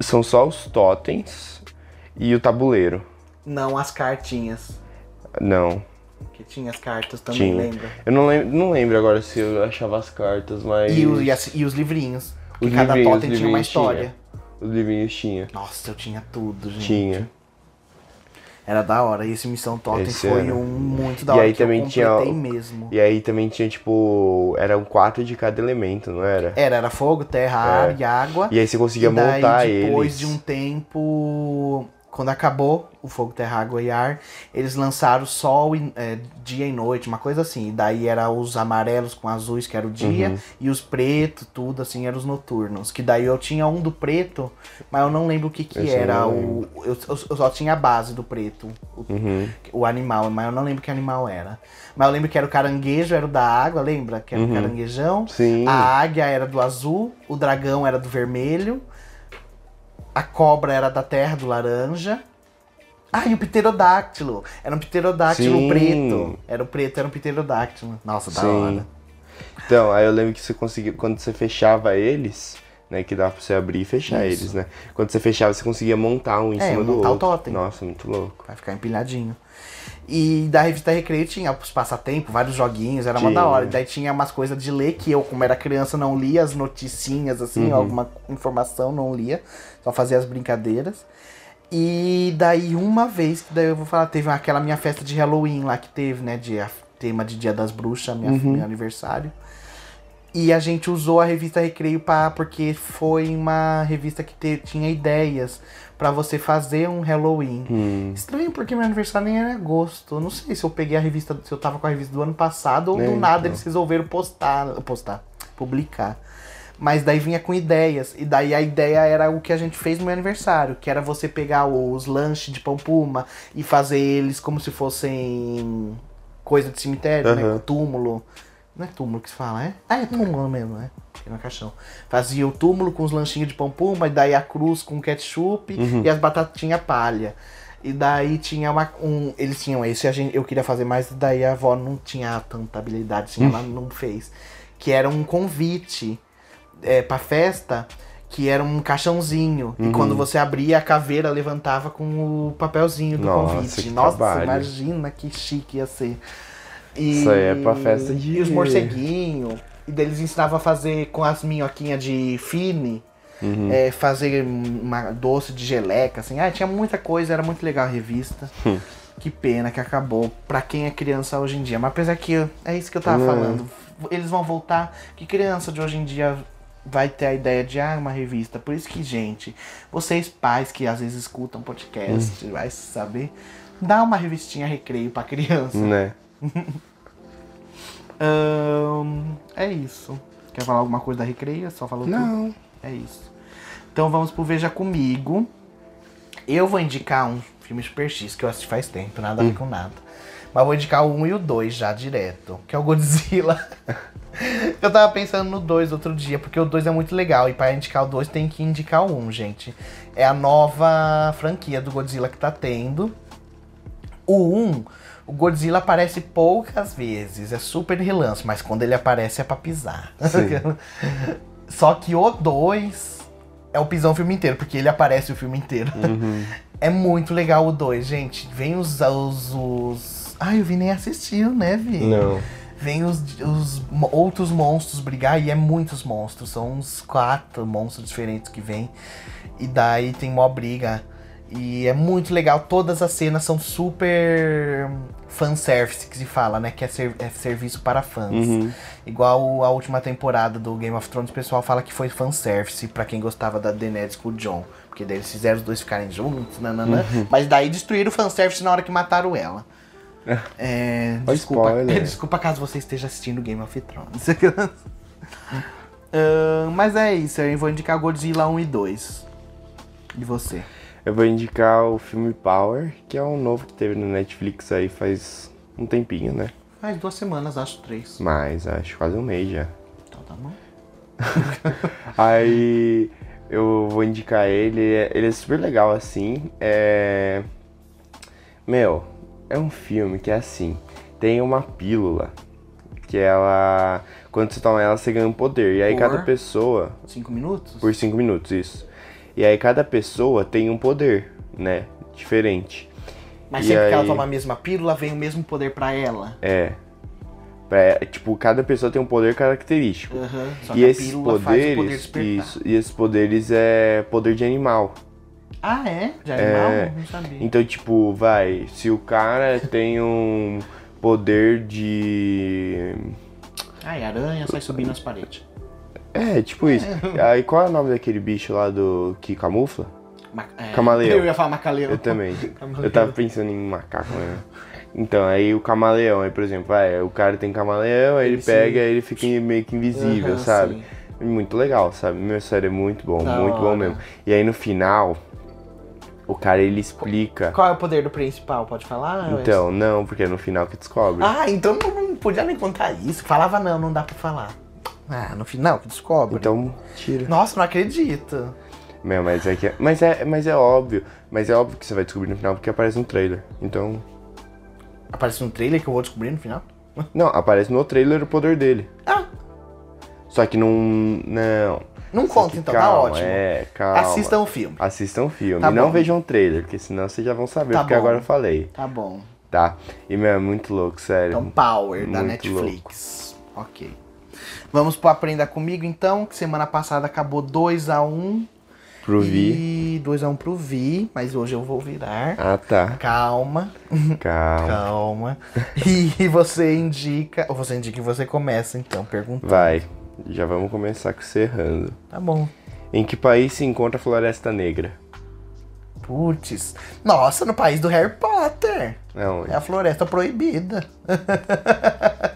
são só os totens e o tabuleiro. Não as cartinhas. Não, Que tinha as cartas também, tinha. lembra? Eu não lembro, não lembro agora se eu achava as cartas, mas. E, o- e as- e os livrinhos. Que Os cada livrinhos, totem os tinha uma história. Os livrinhos tinha. Nossa, eu tinha tudo, gente. Tinha. Era da hora. E esse Missão Totem Esse foi era. um muito da E hora. aí que eu também tinha mesmo. E aí também tinha, tipo. Eram quatro de cada elemento, não era? Era, era fogo, terra, ar É. e água. E aí você conseguia e daí, montar depois eles. de um tempo, quando acabou o Fogo, Terra, Água e Ar, eles lançaram Sol e, é, Dia e Noite, uma coisa assim. E daí era os amarelos com azuis, que era o dia, Uhum. e os pretos, tudo assim, eram os noturnos. Que daí eu tinha um do preto, mas eu não lembro o que que Esse era. O, eu, eu- só tinha a base do preto, o, Uhum. o animal, mas eu não lembro que animal era. Mas eu lembro que era o caranguejo, era o da água, lembra? Que era o caranguejão. Uhum. Sim. A águia era do azul, o dragão era do vermelho, a cobra era da terra, do laranja. Ah, e o pterodáctilo. Era um pterodáctilo Sim. preto. Era o preto, era um pterodáctilo. Nossa, da Sim. hora. Então, aí eu lembro que você conseguia, quando você fechava eles, né, que dava pra você abrir e fechar Isso. eles, né? Quando você fechava, você conseguia montar um em É, cima do montar o outro. totem. Nossa, muito louco. Vai ficar empilhadinho. E da revista Recreio tinha os passatempos, vários joguinhos, era uma Tinha. da hora. E daí tinha umas coisas de ler que eu, como era criança, não lia as noticinhas, assim, Uhum. alguma informação, não lia. Só fazia as brincadeiras. E daí uma vez, que daí eu vou falar, teve aquela minha festa de Halloween lá que teve, né? De a- tema de Dia das Bruxas, minha, Uhum. meu aniversário. E a gente usou a revista Recreio pra, porque foi uma revista que te- tinha ideias pra você fazer um Halloween. Hum. Estranho porque meu aniversário nem era em agosto. Eu não sei se eu peguei a revista, se eu tava com a revista do ano passado ou É, do nada então. eles resolveram postar, postar, publicar. Mas daí vinha com ideias. E daí a ideia era o que a gente fez no meu aniversário, que era você pegar os lanches de pão puma e fazer eles como se fossem coisa de cemitério, né? Aham. Túmulo. Não é túmulo que se fala, é? Ah, é túmulo mesmo, né? No caixão. Fazia o túmulo com os lanchinhos de puma, e daí a cruz com ketchup e as batatinhas palha. E daí tinha uma, um. Eles tinham esse, a gente, eu queria fazer, mas daí a avó não tinha tanta habilidade, assim, ela não fez. Que era um convite é, pra festa, que era um caixãozinho. E quando você abria, a caveira levantava com o papelzinho do Nossa, convite. Nossa, trabalho. imagina que chique ia ser. E, Isso aí é pra festa de- E os morceguinhos. E daí eles ensinavam a fazer com as minhoquinhas de fine. Uhum. é, fazer uma doce de geleca, assim. Ah, tinha muita coisa, era muito legal a revista. Hum. Que pena que acabou pra quem é criança hoje em dia. Mas apesar que é isso que eu tava É. falando. Eles vão voltar. Que criança de hoje em dia vai ter a ideia de ah, uma revista. Por isso que, gente, vocês pais que às vezes escutam podcast, Hum. vai saber, dá uma revistinha recreio pra criança. Né? Ahn, é isso. Quer falar alguma coisa da recreio? Só falou tudo? Não. É isso. Então vamos pro Veja Comigo. Eu vou indicar um filme Super X que eu assisti faz tempo, nada a ver com nada. Mas vou indicar o 1 e o 2 já direto, que é o Godzilla. eu tava pensando no 2 outro dia, porque o 2 é muito legal. E pra indicar o 2 tem que indicar o 1, gente. É a nova franquia do Godzilla que tá tendo. O 1, o Godzilla aparece poucas vezes, é super relance, mas quando ele aparece é pra pisar. Só que o 2 é o pisão o filme inteiro, porque ele aparece o filme inteiro. É muito legal o 2, gente. Vem os, os, os. Ai, o Vi nem assistiu, né, Vi? Não. Vem os, os outros monstros brigar e é muitos monstros. São uns quatro monstros diferentes que vêm. E daí tem mó briga. E é muito legal. Todas as cenas são super fanservice que se fala, né? Que é, ser- é serviço para fãs. Uhum. Igual a última temporada do Game of Thrones, o pessoal fala que foi fanservice pra quem gostava da Daenerys com o Jon. Porque daí eles fizeram os dois ficarem juntos, nananã. Uhum. Mas daí destruíram o fanservice na hora que mataram ela. É, Olha desculpa, spoiler. desculpa caso você esteja assistindo Game of Thrones. Ah, mas é isso, eu vou indicar Godzilla 1 e 2. E você? Eu vou indicar o filme Power, que é um novo que teve no Netflix aí faz um tempinho, né? Faz duas semanas, acho três. Mas acho quase um mês já. Então tá bom. Aí eu vou indicar ele, ele é super legal assim. É. Meu, é um filme que é assim, tem uma pílula que ela. Quando você toma ela, você ganha um poder. E aí Por? cada pessoa. Cinco minutos? Por 5 minutos, isso. E aí cada pessoa tem um poder, né? Diferente. Mas E sempre que ela aí- toma a mesma pílula, vem o mesmo poder pra ela. É. Pra- tipo, cada pessoa tem um poder característico. Aham. Só E que a esses pílula faz o poder poderes, despertar. isso, e esses poderes é poder de animal. Ah, é? De animal? É. Não sabia. Então, tipo, vai, se o cara tem um poder de. Ai, aranha sai subindo as paredes. É, tipo isso. Aí qual é o nome daquele bicho lá do que camufla? Ma- é, Camaleão. Eu ia falar macaleão. Eu também. Camaleão. Eu tava pensando em macaco, né? Então, aí o camaleão, aí, por exemplo, vai, o cara tem camaleão, aí ele, Ele pega, aí ele fica meio que invisível, Aham, sabe? sim. Muito legal, sabe? Meu sério, é muito bom, Da muito bom hora. mesmo. E aí no final, o cara ele explica. Qual é o poder do principal? Pode falar? Então, não, porque é no final que descobre. Ah, então não podia nem contar isso. Falava não, não dá pra falar. Ah, no final que descobre. Então, tira. Nossa, não acredito. Meu, mas é que. Mas é, mas é óbvio. Mas é óbvio que você vai descobrir no final porque aparece no trailer. Então. Aparece um trailer que eu vou descobrir no final. Não, aparece no trailer o poder dele. Ah, Só que não. Não. não Só conta que então, tá calma, ótimo. É, calma. Assistam o filme. Assistam o filme. Tá não bom. vejam o trailer, porque senão vocês já vão saber, Tá porque bom. agora eu falei, Tá bom. tá? E, meu, é muito louco, sério. Então, Power, da Muito Netflix. Ok. Vamos pro Aprenda Comigo, então, que semana passada acabou 2x1. Pro Vi. E 2x1 pro Vi, mas hoje eu vou virar. Ah, tá. Calma, Calma. calma. E você indica, ou você indica e você começa, então, perguntando. Vai. Já vamos começar com você errando. Tá bom. Em que país se encontra a Floresta Negra? Putz. Nossa, no país do Harry Potter. Não, É a floresta proibida.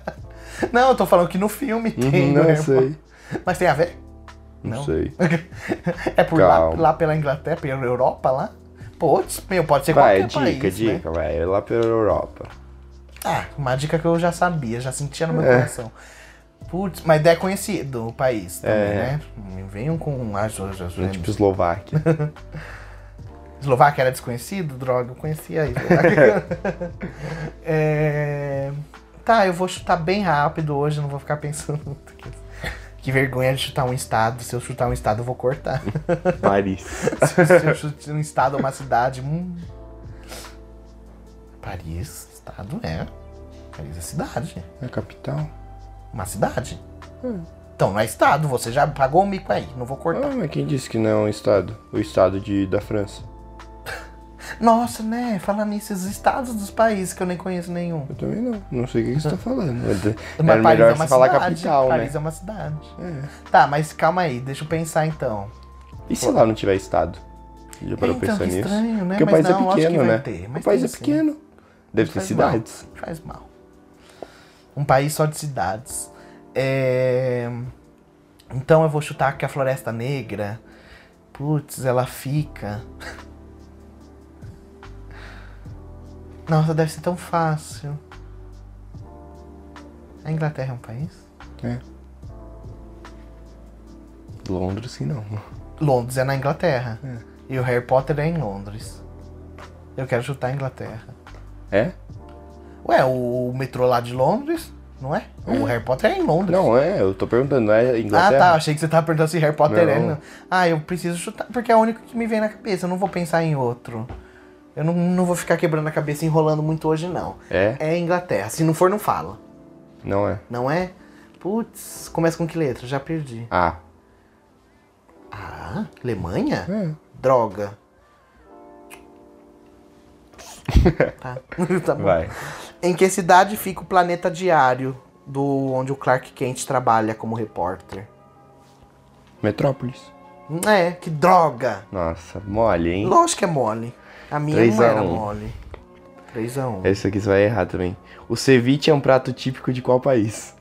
Não, eu tô falando que no filme tem. no não Harry sei. Mas tem a ver? Não sei. É por lá, lá pela Inglaterra, pela Europa lá? Putz, meu, pode ser Vai, qualquer dica, país, né? dica, vai. É lá pela Europa. Ah, uma dica que eu já sabia, já sentia no meu É. coração. Putz, mas é conhecido o país também, É. né? Venham com as as- É tipo Eslováquia. Eslováquia era desconhecido? Droga, eu conhecia a Eslováquia. É, Tá, eu vou chutar bem rápido hoje, não vou ficar pensando muito. Que, que vergonha de chutar um estado. Se eu chutar um estado, eu vou cortar. Paris. Se eu chutar um estado ou uma cidade. Hum. Paris, estado é. Paris é cidade. É a capital. Uma cidade. Então não é estado, você já pagou o mico aí, não vou cortar. Ah, mas quem disse que não é um estado? O estado de, da França. Nossa, né? Falando nisso, os estados dos países que eu nem conheço nenhum. Eu também não. Não sei o que, que você tá falando. Mas Era Paris melhor é uma você falar capital, Paris né? é uma cidade. É. Tá, mas calma aí, deixa eu pensar então. E se lá não tiver estado? Já parou então, pensar nisso? estranho, né? Porque Mas o país não, é pequeno, né? ter, o país é pequeno. Deve ter Faz mal, cidades. Faz mal. Um país só de cidades. É... Então eu vou chutar que a Floresta Negra. Putz, ela fica. Nossa, deve ser tão fácil. A Inglaterra é um país? É. Londres, sim, não. Londres é na Inglaterra. E o Harry Potter é em Londres. Eu quero chutar a Inglaterra. É? Ué, o, o metrô lá de Londres, não é? O Harry Potter é em Londres. Não, é, eu tô perguntando, não é Ah, Inglaterra? tá. Achei que você tava perguntando se Harry Potter é. Não. Não. Ah, eu preciso chutar, porque é o único que me vem na cabeça. Eu não vou pensar em outro. Eu não, não vou ficar quebrando a cabeça enrolando muito hoje, não. É? É Inglaterra. Se não for, não fala. Não é. Não é? Putz, começa com que letra? Já perdi. Ah, Ah, Alemanha? é. Droga. tá. tá bom. Vai. Em que cidade fica o planeta diário do onde o Clark Kent trabalha como repórter? Metrópolis. É, que droga! Nossa, mole, hein? Lógico que é mole. A minha não a era um. mole. 3x1. Esse aqui você vai errar também. O ceviche é um prato típico de qual país?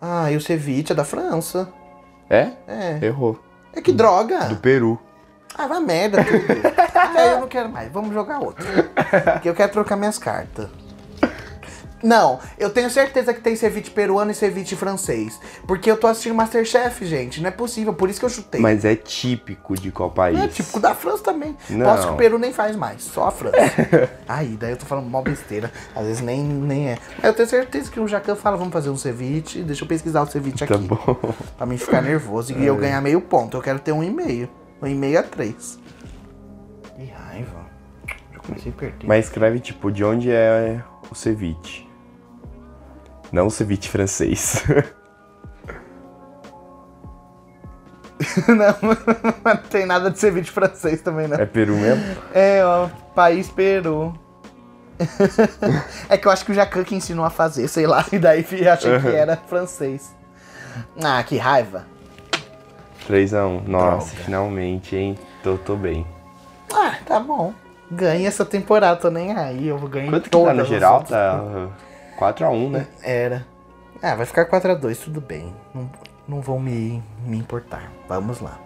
Ah, e o ceviche é da França. É? É. Errou. É que droga! Do Peru. Ah, vai merda tudo. ah, eu não quero mais. Vamos jogar outro. Porque eu quero trocar minhas cartas. Não, eu tenho certeza que tem ceviche peruano e ceviche francês. Porque eu tô assistindo Masterchef, gente. Não é possível, por isso que eu chutei. Mas é típico de qual país? É típico da França também. Não. Posso que o Peru nem faz mais, só a França. Aí, daí eu tô falando mó besteira. Às vezes nem, nem é. Mas eu tenho certeza que o Jacan fala, vamos fazer um ceviche. Deixa eu pesquisar o ceviche aqui. Tá bom. Pra mim ficar nervoso e eu ganhar meio ponto. Eu quero ter um e meio. Um e meio a três. Que raiva. Já comecei a perder. Mas escreve tipo, de onde é o ceviche? Não ceviche francês. não, não tem nada de ceviche francês também, não. é Peru mesmo? É, ó, país Peru. é que eu acho que o Jacan que ensinou a fazer, sei lá, e daí achei que era francês. Ah, que raiva. 3x1. Nossa, Droga. finalmente, hein? Tô, tô bem. Ah, tá bom. Ganha essa temporada, tô nem aí. Eu vou ganhar Quanto que tá no geral? outras. Tá 4x1, né? Era. Ah, vai ficar 4x2, tudo bem. Não, não vou me, me importar. Vamos lá.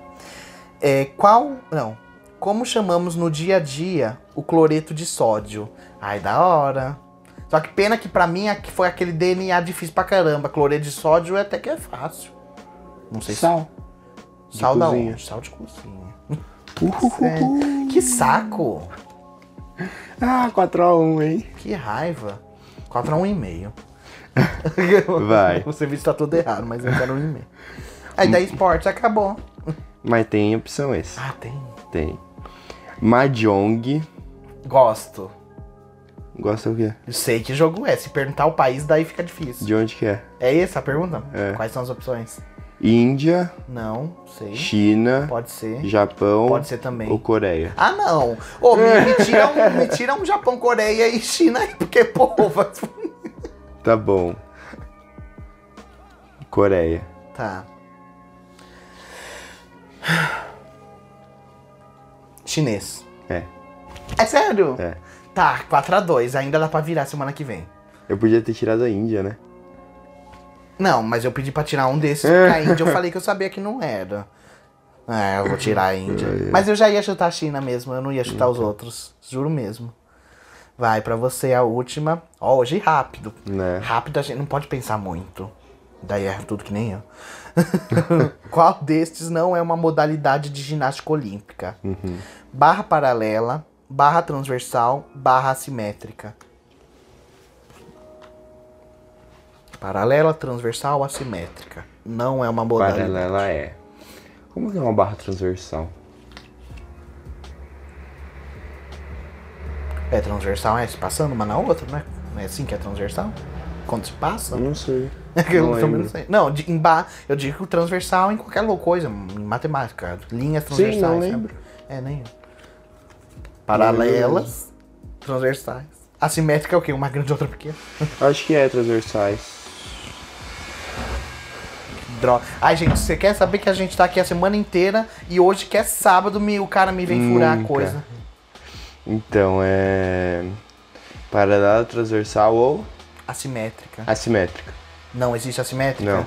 É, qual. Não. Como chamamos no dia a dia o cloreto de sódio? Ai, da hora. Só que pena que pra mim foi aquele DNA difícil pra caramba. Cloreto de sódio até que é fácil. Não sei Sal. se. Sal da cozinha. onde? Sal de cozinha. Uhuhu. É. Que saco! Ah, 4x1, hein? Que raiva. 4 a 1,5. Vai. O serviço tá todo errado, mas eu quero um e-mail. Aí daí esporte acabou. Mas tem opção esse. Ah, tem. Tem. Mahjong. Gosto. Gosta o quê? Eu sei que jogo é. Se perguntar o país, daí fica difícil. De onde que é? É essa a pergunta? É. Quais são as opções? Índia, Não, sei. China, Pode ser. Japão Pode ser também. ou Coreia? Ah, não. Ô, me, me tira um, me tira um Japão, Coreia e China aí, porque, pô, vai... Tá bom. Coreia. Tá. Chinês. É. É sério? É. Tá, 4x2. Ainda dá pra virar semana que vem. Eu podia ter tirado a Índia, né? Não, mas eu pedi pra tirar um desses porque a Índia eu falei que eu sabia que não era. É, eu vou tirar a Índia. Mas eu já ia chutar a China mesmo, eu não ia chutar os outros. Juro mesmo. Vai pra você a última. Ó, hoje rápido. Né? Rápido a gente não pode pensar muito. Daí é tudo que nem eu. Qual destes não é uma modalidade de ginástica olímpica? Barra paralela, barra transversal, barra assimétrica. Paralela, transversal, assimétrica. Não é uma modalidade. Paralela é. Como que é uma barra transversal? É transversal, é se passando uma na outra, não é? Não é assim que é transversal? Quando se passa? Não sei. Eu Não também não sei. Não, de- em ba... eu digo transversal em qualquer coisa, em matemática. Linhas transversais. não sabe? lembro. É, nem. Paralelas, transversais. Assimétrica é o quê? Uma grande e outra pequena? Acho que é transversais. Droga. Ai, gente, você quer saber que a gente tá aqui a semana inteira e hoje que é sábado me, o cara me vem furar a Nunca. coisa. Então é. Paralela, transversal ou Assimétrica. assimétrica? Não existe assimétrica? Não.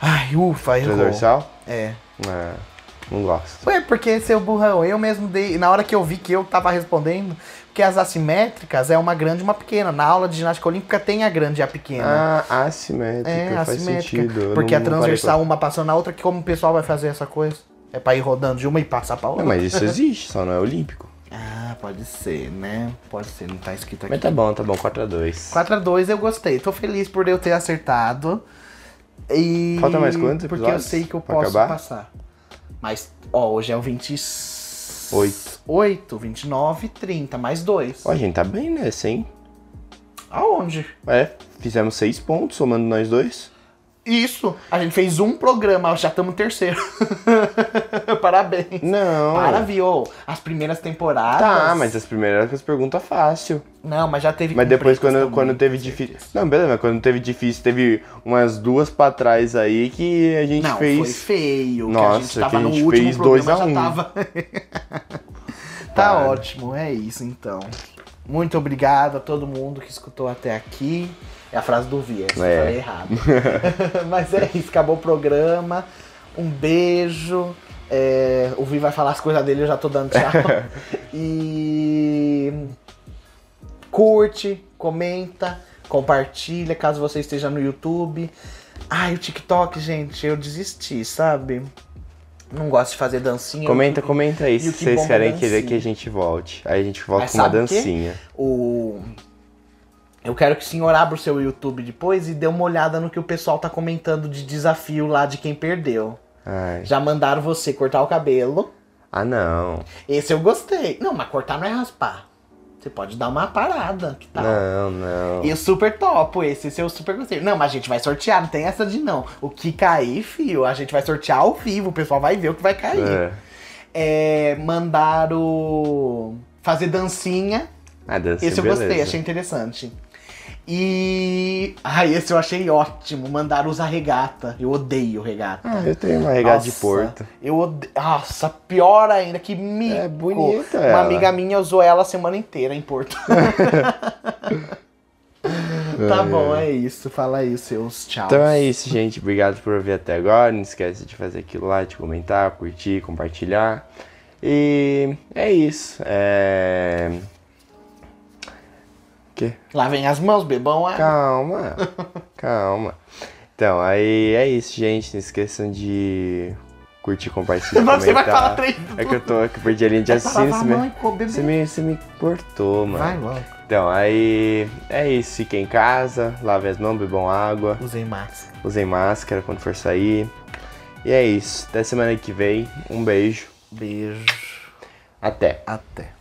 Ai, ufa, errou. Transversal? É. Ah, não gosto. Ué, porque seu burrão, eu mesmo dei. Na hora que eu vi que eu tava respondendo, porque as assimétricas é uma grande e uma pequena. Na aula de ginástica olímpica tem a grande e a pequena. Ah, assimétrica. é, faz assimétrica. sentido. Porque não- a não parei transversal, uma passando na outra, que como o pessoal vai fazer essa coisa? É pra ir rodando de uma e passar pra outra? Não, mas isso existe, só não é olímpico. Ah, pode ser, né? Pode ser, não tá escrito aqui. Mas tá bom, tá bom, 4x2. 4x2 eu gostei. Tô feliz por eu ter acertado. E. Falta mais quantos Porque eu sei que eu posso acabar? passar. Mas, ó, hoje é o 28. 8, 29, 30, mais dois. Ó, a gente tá bem nessa, hein? Aonde? É, fizemos 6 pontos, somando nós dois. Isso. A gente fez um programa, já estamos no terceiro. Parabéns. Não. Para, viu? As primeiras temporadas. Tá, mas as primeiras as perguntas fácil. Não, mas já teve. Mas depois quando, também, quando teve difícil. Não, beleza, mas quando teve difícil, teve umas duas pra trás aí que a gente Não, fez. foi feio. que a Nossa, gente que a no gente último fez programa, dois a já um. tava. tá ótimo, é isso então. Muito obrigado a todo mundo que escutou até aqui. É a frase do Vias, eu É. falei errado. Mas é isso, acabou o programa. Um beijo. É, o Vi vai falar as coisas dele, eu já tô dando tchau. e curte, comenta, compartilha caso você esteja no YouTube. Ai, o TikTok, gente, eu desisti, sabe? Não gosto de fazer dancinha. Comenta, Eu- comenta aí se que vocês querem dancinha. querer que a gente volte. Aí a gente volta Mas com uma dancinha. O... Eu quero que o senhor abra o seu YouTube depois e dê uma olhada no que o pessoal tá comentando de desafio lá de quem perdeu. Ai. Já mandaram você cortar o cabelo. Ah, não. Esse eu gostei. Não, mas cortar não é raspar. Você pode dar uma parada. Que tal? Não, não. E super topo esse, esse eu super gostei. Não, mas a gente vai sortear, não tem essa de não. O que cair, fio, a gente vai sortear ao vivo, o pessoal vai ver o que vai cair. É. É, mandaram fazer dancinha. Ah, dancinha, Esse eu beleza. gostei, achei interessante. E. Ai, esse eu achei ótimo. Mandaram usar regata. Eu odeio regata. Ah, eu tenho uma regata de Nossa, Porto. Eu odeio. Nossa, pior ainda, que mico. É bonita Uma ela. amiga minha usou ela a semana inteira em Porto. tá bom, é isso. Fala aí os seus tchau. Então é isso, gente. Obrigado por ouvir até agora. Não esquece de fazer aquilo lá, de comentar, curtir, compartilhar. E é isso. É. Que? Lavem as mãos, bebam água. Calma, calma. Então, aí é isso, gente. Não esqueçam de curtir, compartilhar, Você vai falar três. É que eu tô, é que eu perdi a linha de raciocínio. Você me, você, me, você me cortou, mano. Vai logo. Então, aí é isso. Fiquem em casa, lavem as mãos, bebam água, Usem máscara. usem máscara quando for sair. E é isso. Até semana que vem. Um beijo. Beijo. Até. Até.